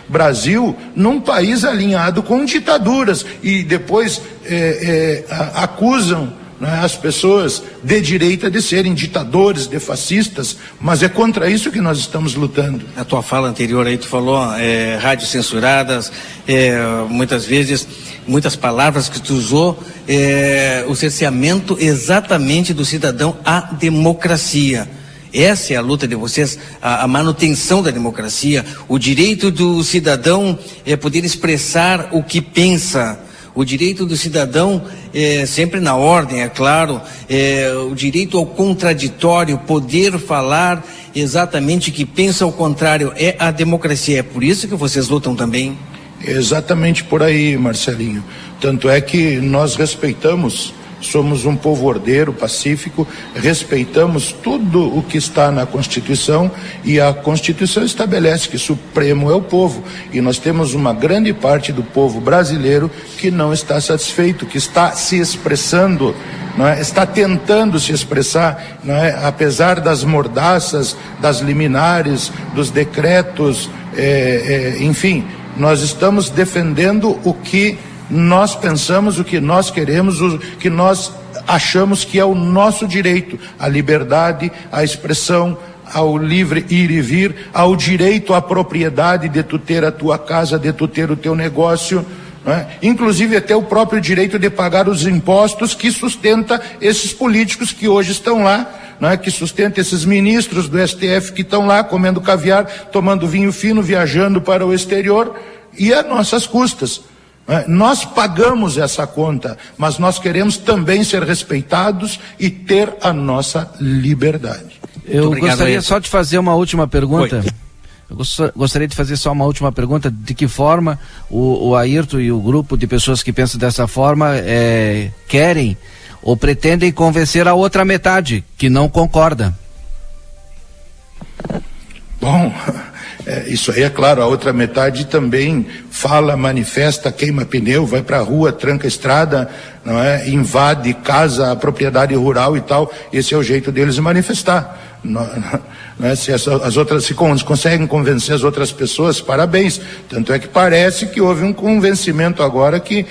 Brasil num país alinhado com ditaduras e depois é, é, acusam né, as pessoas de direita de serem ditadores, de fascistas, mas é contra isso que nós estamos lutando. Na tua fala anterior aí tu falou é, rádios censuradas, é, muitas vezes, muitas palavras que tu usou, é, o cerceamento exatamente do cidadão à democracia. Essa é a luta de vocês, a, a, manutenção da democracia, o direito do cidadão é poder expressar o que pensa, O direito do cidadão é sempre na ordem, é claro, é, o direito ao contraditório, poder falar exatamente que pensa ao contrário, é a democracia. É por isso que vocês lutam também? Exatamente por aí, Marcelinho. Tanto é que nós respeitamos somos um povo ordeiro, pacífico, respeitamos tudo o que está na Constituição e a Constituição estabelece que Supremo é o povo e nós temos uma grande parte do povo brasileiro que não está satisfeito, que está se expressando, é? está tentando se expressar, é? apesar das mordaças, das liminares, dos decretos, é, enfim, nós estamos defendendo o que nós pensamos o que nós queremos, o que nós achamos que é o nosso direito, a liberdade, a expressão, ao livre ir e vir, ao direito à propriedade de tu ter a tua casa, de tu ter o teu negócio, é? inclusive até o próprio direito de pagar os impostos que sustenta esses políticos que hoje estão lá, é? que sustenta esses ministros do STF que estão lá comendo caviar, tomando vinho fino, viajando para o exterior e a nossas custas. É, nós pagamos essa conta, mas nós queremos também ser respeitados e ter a nossa liberdade. Eu obrigado, gostaria só de fazer uma última pergunta. Oi. Eu gostaria de fazer só uma última pergunta: de que forma o, o Ayrton e o grupo de pessoas que pensam dessa forma é, querem ou pretendem convencer a outra metade que não concorda? Bom, é, isso aí é claro, a outra metade também fala, manifesta, queima pneu, vai para a rua, tranca a estrada, não é? invade casa, propriedade rural e tal. Esse é o jeito deles manifestar. Não, não é? Se as, as outras se conseguem convencer as outras pessoas, parabéns. Tanto é que parece que houve um convencimento agora que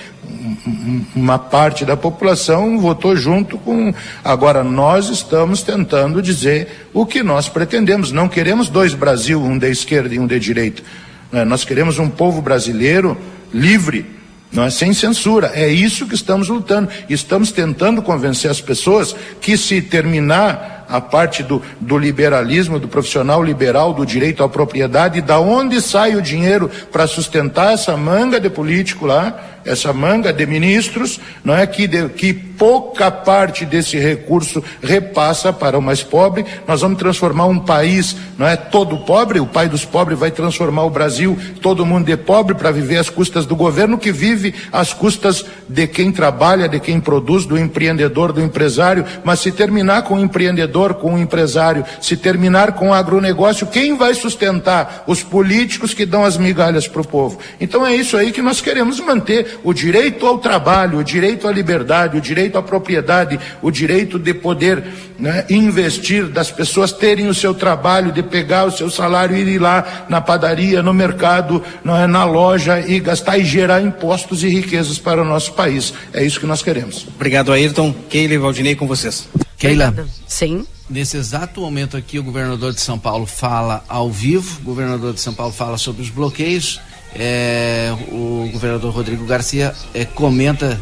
uma parte da população votou junto com. Agora, nós estamos tentando dizer o que nós pretendemos. Não queremos dois Brasil, um de esquerda e um de direita. É? Nós queremos um povo brasileiro livre, não é sem censura. É isso que estamos lutando. Estamos tentando convencer as pessoas que se terminar a parte do, do liberalismo, do profissional liberal, do direito à propriedade, da onde sai o dinheiro para sustentar essa manga de político lá, essa manga de ministros, não é que, de, que pouca parte desse recurso repassa para o mais pobre. Nós vamos transformar um país, não é todo pobre, o pai dos pobres vai transformar o Brasil, todo mundo é pobre para viver às custas do governo que vive às custas de quem trabalha, de quem produz, do empreendedor, do empresário. Mas se terminar com o empreendedor, com o empresário, se terminar com o agronegócio, quem vai sustentar? Os políticos que dão as migalhas para o povo. Então é isso aí que nós queremos manter o direito ao trabalho, o direito à liberdade, o direito à propriedade, o direito de poder né, investir, das pessoas terem o seu trabalho, de pegar o seu salário e ir lá na padaria, no mercado, é, na loja e gastar e gerar impostos e riquezas para o nosso país. É isso que nós queremos. Obrigado, Ayrton. Keila e Valdinei com vocês. Keila. Sim. Nesse exato momento aqui, o governador de São Paulo fala ao vivo, o governador de São Paulo fala sobre os bloqueios é, o governador Rodrigo Garcia é, comenta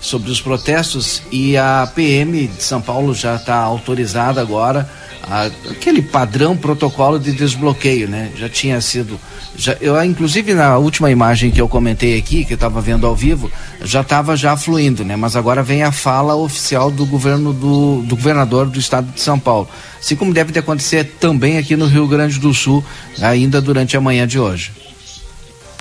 sobre os protestos e a PM de São Paulo já está autorizada agora a, aquele padrão protocolo de desbloqueio, né? Já tinha sido, já, eu inclusive na última imagem que eu comentei aqui, que eu estava vendo ao vivo, já estava já fluindo, né? Mas agora vem a fala oficial do governo do, do governador do estado de São Paulo, assim como deve de acontecer também aqui no Rio Grande do Sul, ainda durante a manhã de hoje.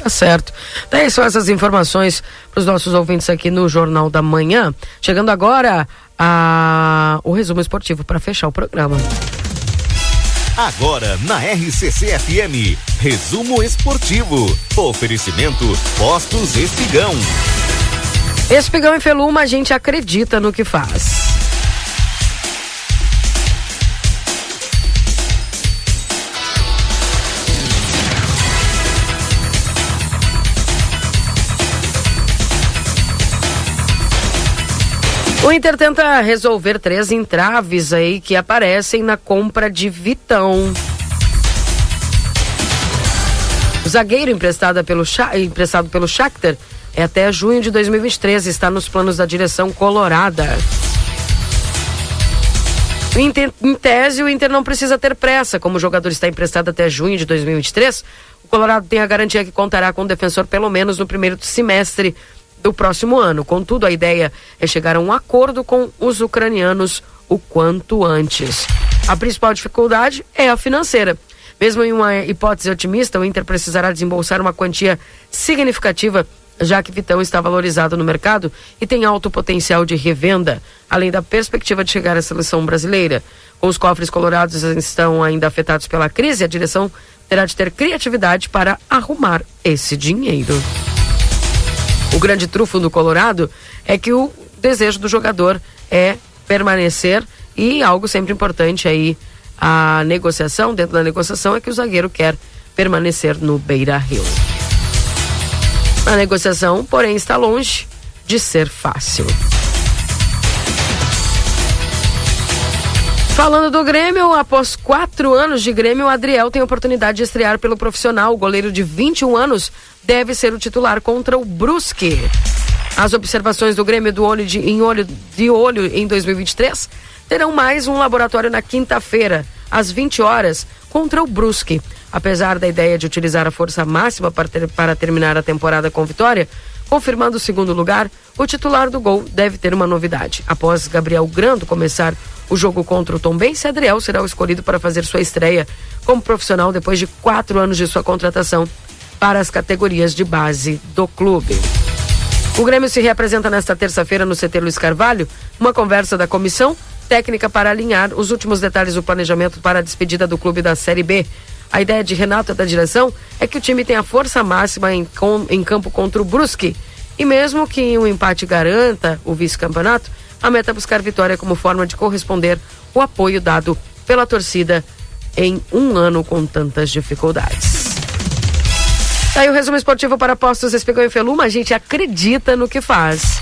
Tá certo. Daí são essas informações para os nossos ouvintes aqui no Jornal da Manhã. Chegando agora a... o resumo esportivo para fechar o programa. Agora na RCC FM, resumo esportivo. Oferecimento Postos Espigão. Espigão e Feluma, a gente acredita no que faz. O Inter tenta resolver três entraves aí que aparecem na compra de Vitão. O zagueiro emprestado pelo, emprestado pelo Shakhtar é até junho de 2023 está nos planos da direção colorada. Em tese, o Inter não precisa ter pressa. Como o jogador está emprestado até junho de 2023, o Colorado tem a garantia que contará com o defensor pelo menos no primeiro semestre do próximo ano. Contudo, a ideia é chegar a um acordo com os ucranianos o quanto antes. A principal dificuldade é a financeira. Mesmo em uma hipótese otimista, o Inter precisará desembolsar uma quantia significativa, já que Vitão está valorizado no mercado e tem alto potencial de revenda, além da perspectiva de chegar à seleção brasileira. Com os cofres colorados estão ainda afetados pela crise, a direção terá de ter criatividade para arrumar esse dinheiro. O grande trufo do Colorado é que o desejo do jogador é permanecer e algo sempre importante aí a negociação, dentro da negociação é que o zagueiro quer permanecer no Beira Rio. A negociação, porém, está longe de ser fácil. Falando do Grêmio, após quatro anos de Grêmio, o Adriel tem a oportunidade de estrear pelo profissional. O goleiro de 21 anos deve ser o titular contra o Brusque. As observações do Grêmio do olho de, em olho de olho em 2023 terão mais um laboratório na quinta-feira, às 20 horas, contra o Brusque. Apesar da ideia de utilizar a força máxima para, ter, para terminar a temporada com vitória, confirmando o segundo lugar, o titular do gol deve ter uma novidade. Após Gabriel Grando começar o jogo contra o Tombense, Adriel será o escolhido para fazer sua estreia como profissional depois de quatro anos de sua contratação para as categorias de base do clube. O Grêmio se reapresenta nesta terça-feira no CT Luiz Carvalho, uma conversa da comissão técnica para alinhar os últimos detalhes do planejamento para a despedida do clube da Série B. A ideia de Renato da direção é que o time tenha força máxima em, com, em campo contra o Brusque. E mesmo que um empate garanta o vice-campeonato, a meta é buscar vitória como forma de corresponder o apoio dado pela torcida em um ano com tantas dificuldades. Tá aí o resumo esportivo para Postos Espigão e Feluma. A gente acredita no que faz.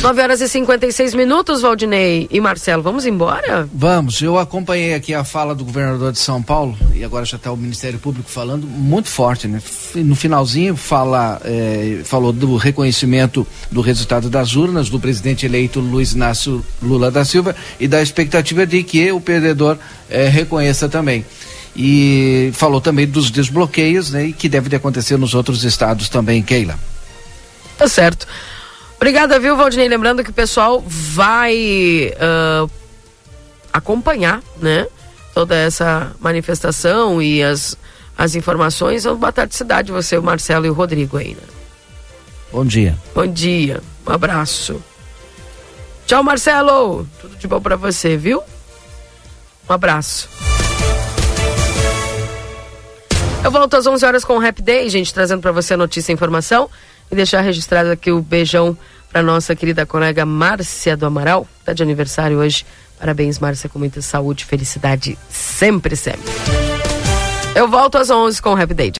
9 horas e 56 minutos, Valdinei e Marcelo. Vamos embora? Vamos. Eu acompanhei aqui a fala do governador de São Paulo e agora já está o Ministério Público falando muito forte, né? No finalzinho fala, é, falou do reconhecimento do resultado das urnas do presidente eleito Luiz Inácio Lula da Silva e da expectativa de que o perdedor é, reconheça também e falou também dos desbloqueios né, e que deve acontecer nos outros estados também, Keila. Tá certo. Obrigada, viu, Valdinei? Lembrando que o pessoal vai uh, acompanhar, né? Toda essa manifestação e as, as informações. Boa tarde, cidade, você, o Marcelo e o Rodrigo aí, né? Bom dia. Bom dia. Um abraço. Tchau, Marcelo. Tudo de bom para você, viu? Um abraço. Eu volto às 11 horas com o Rap Day, gente, trazendo para você notícia e informação. E deixar registrado aqui o beijão para nossa querida colega Márcia do Amaral, tá de aniversário hoje. Parabéns, Márcia, com muita saúde, felicidade sempre, sempre. Eu volto às 11 com o Rap Day.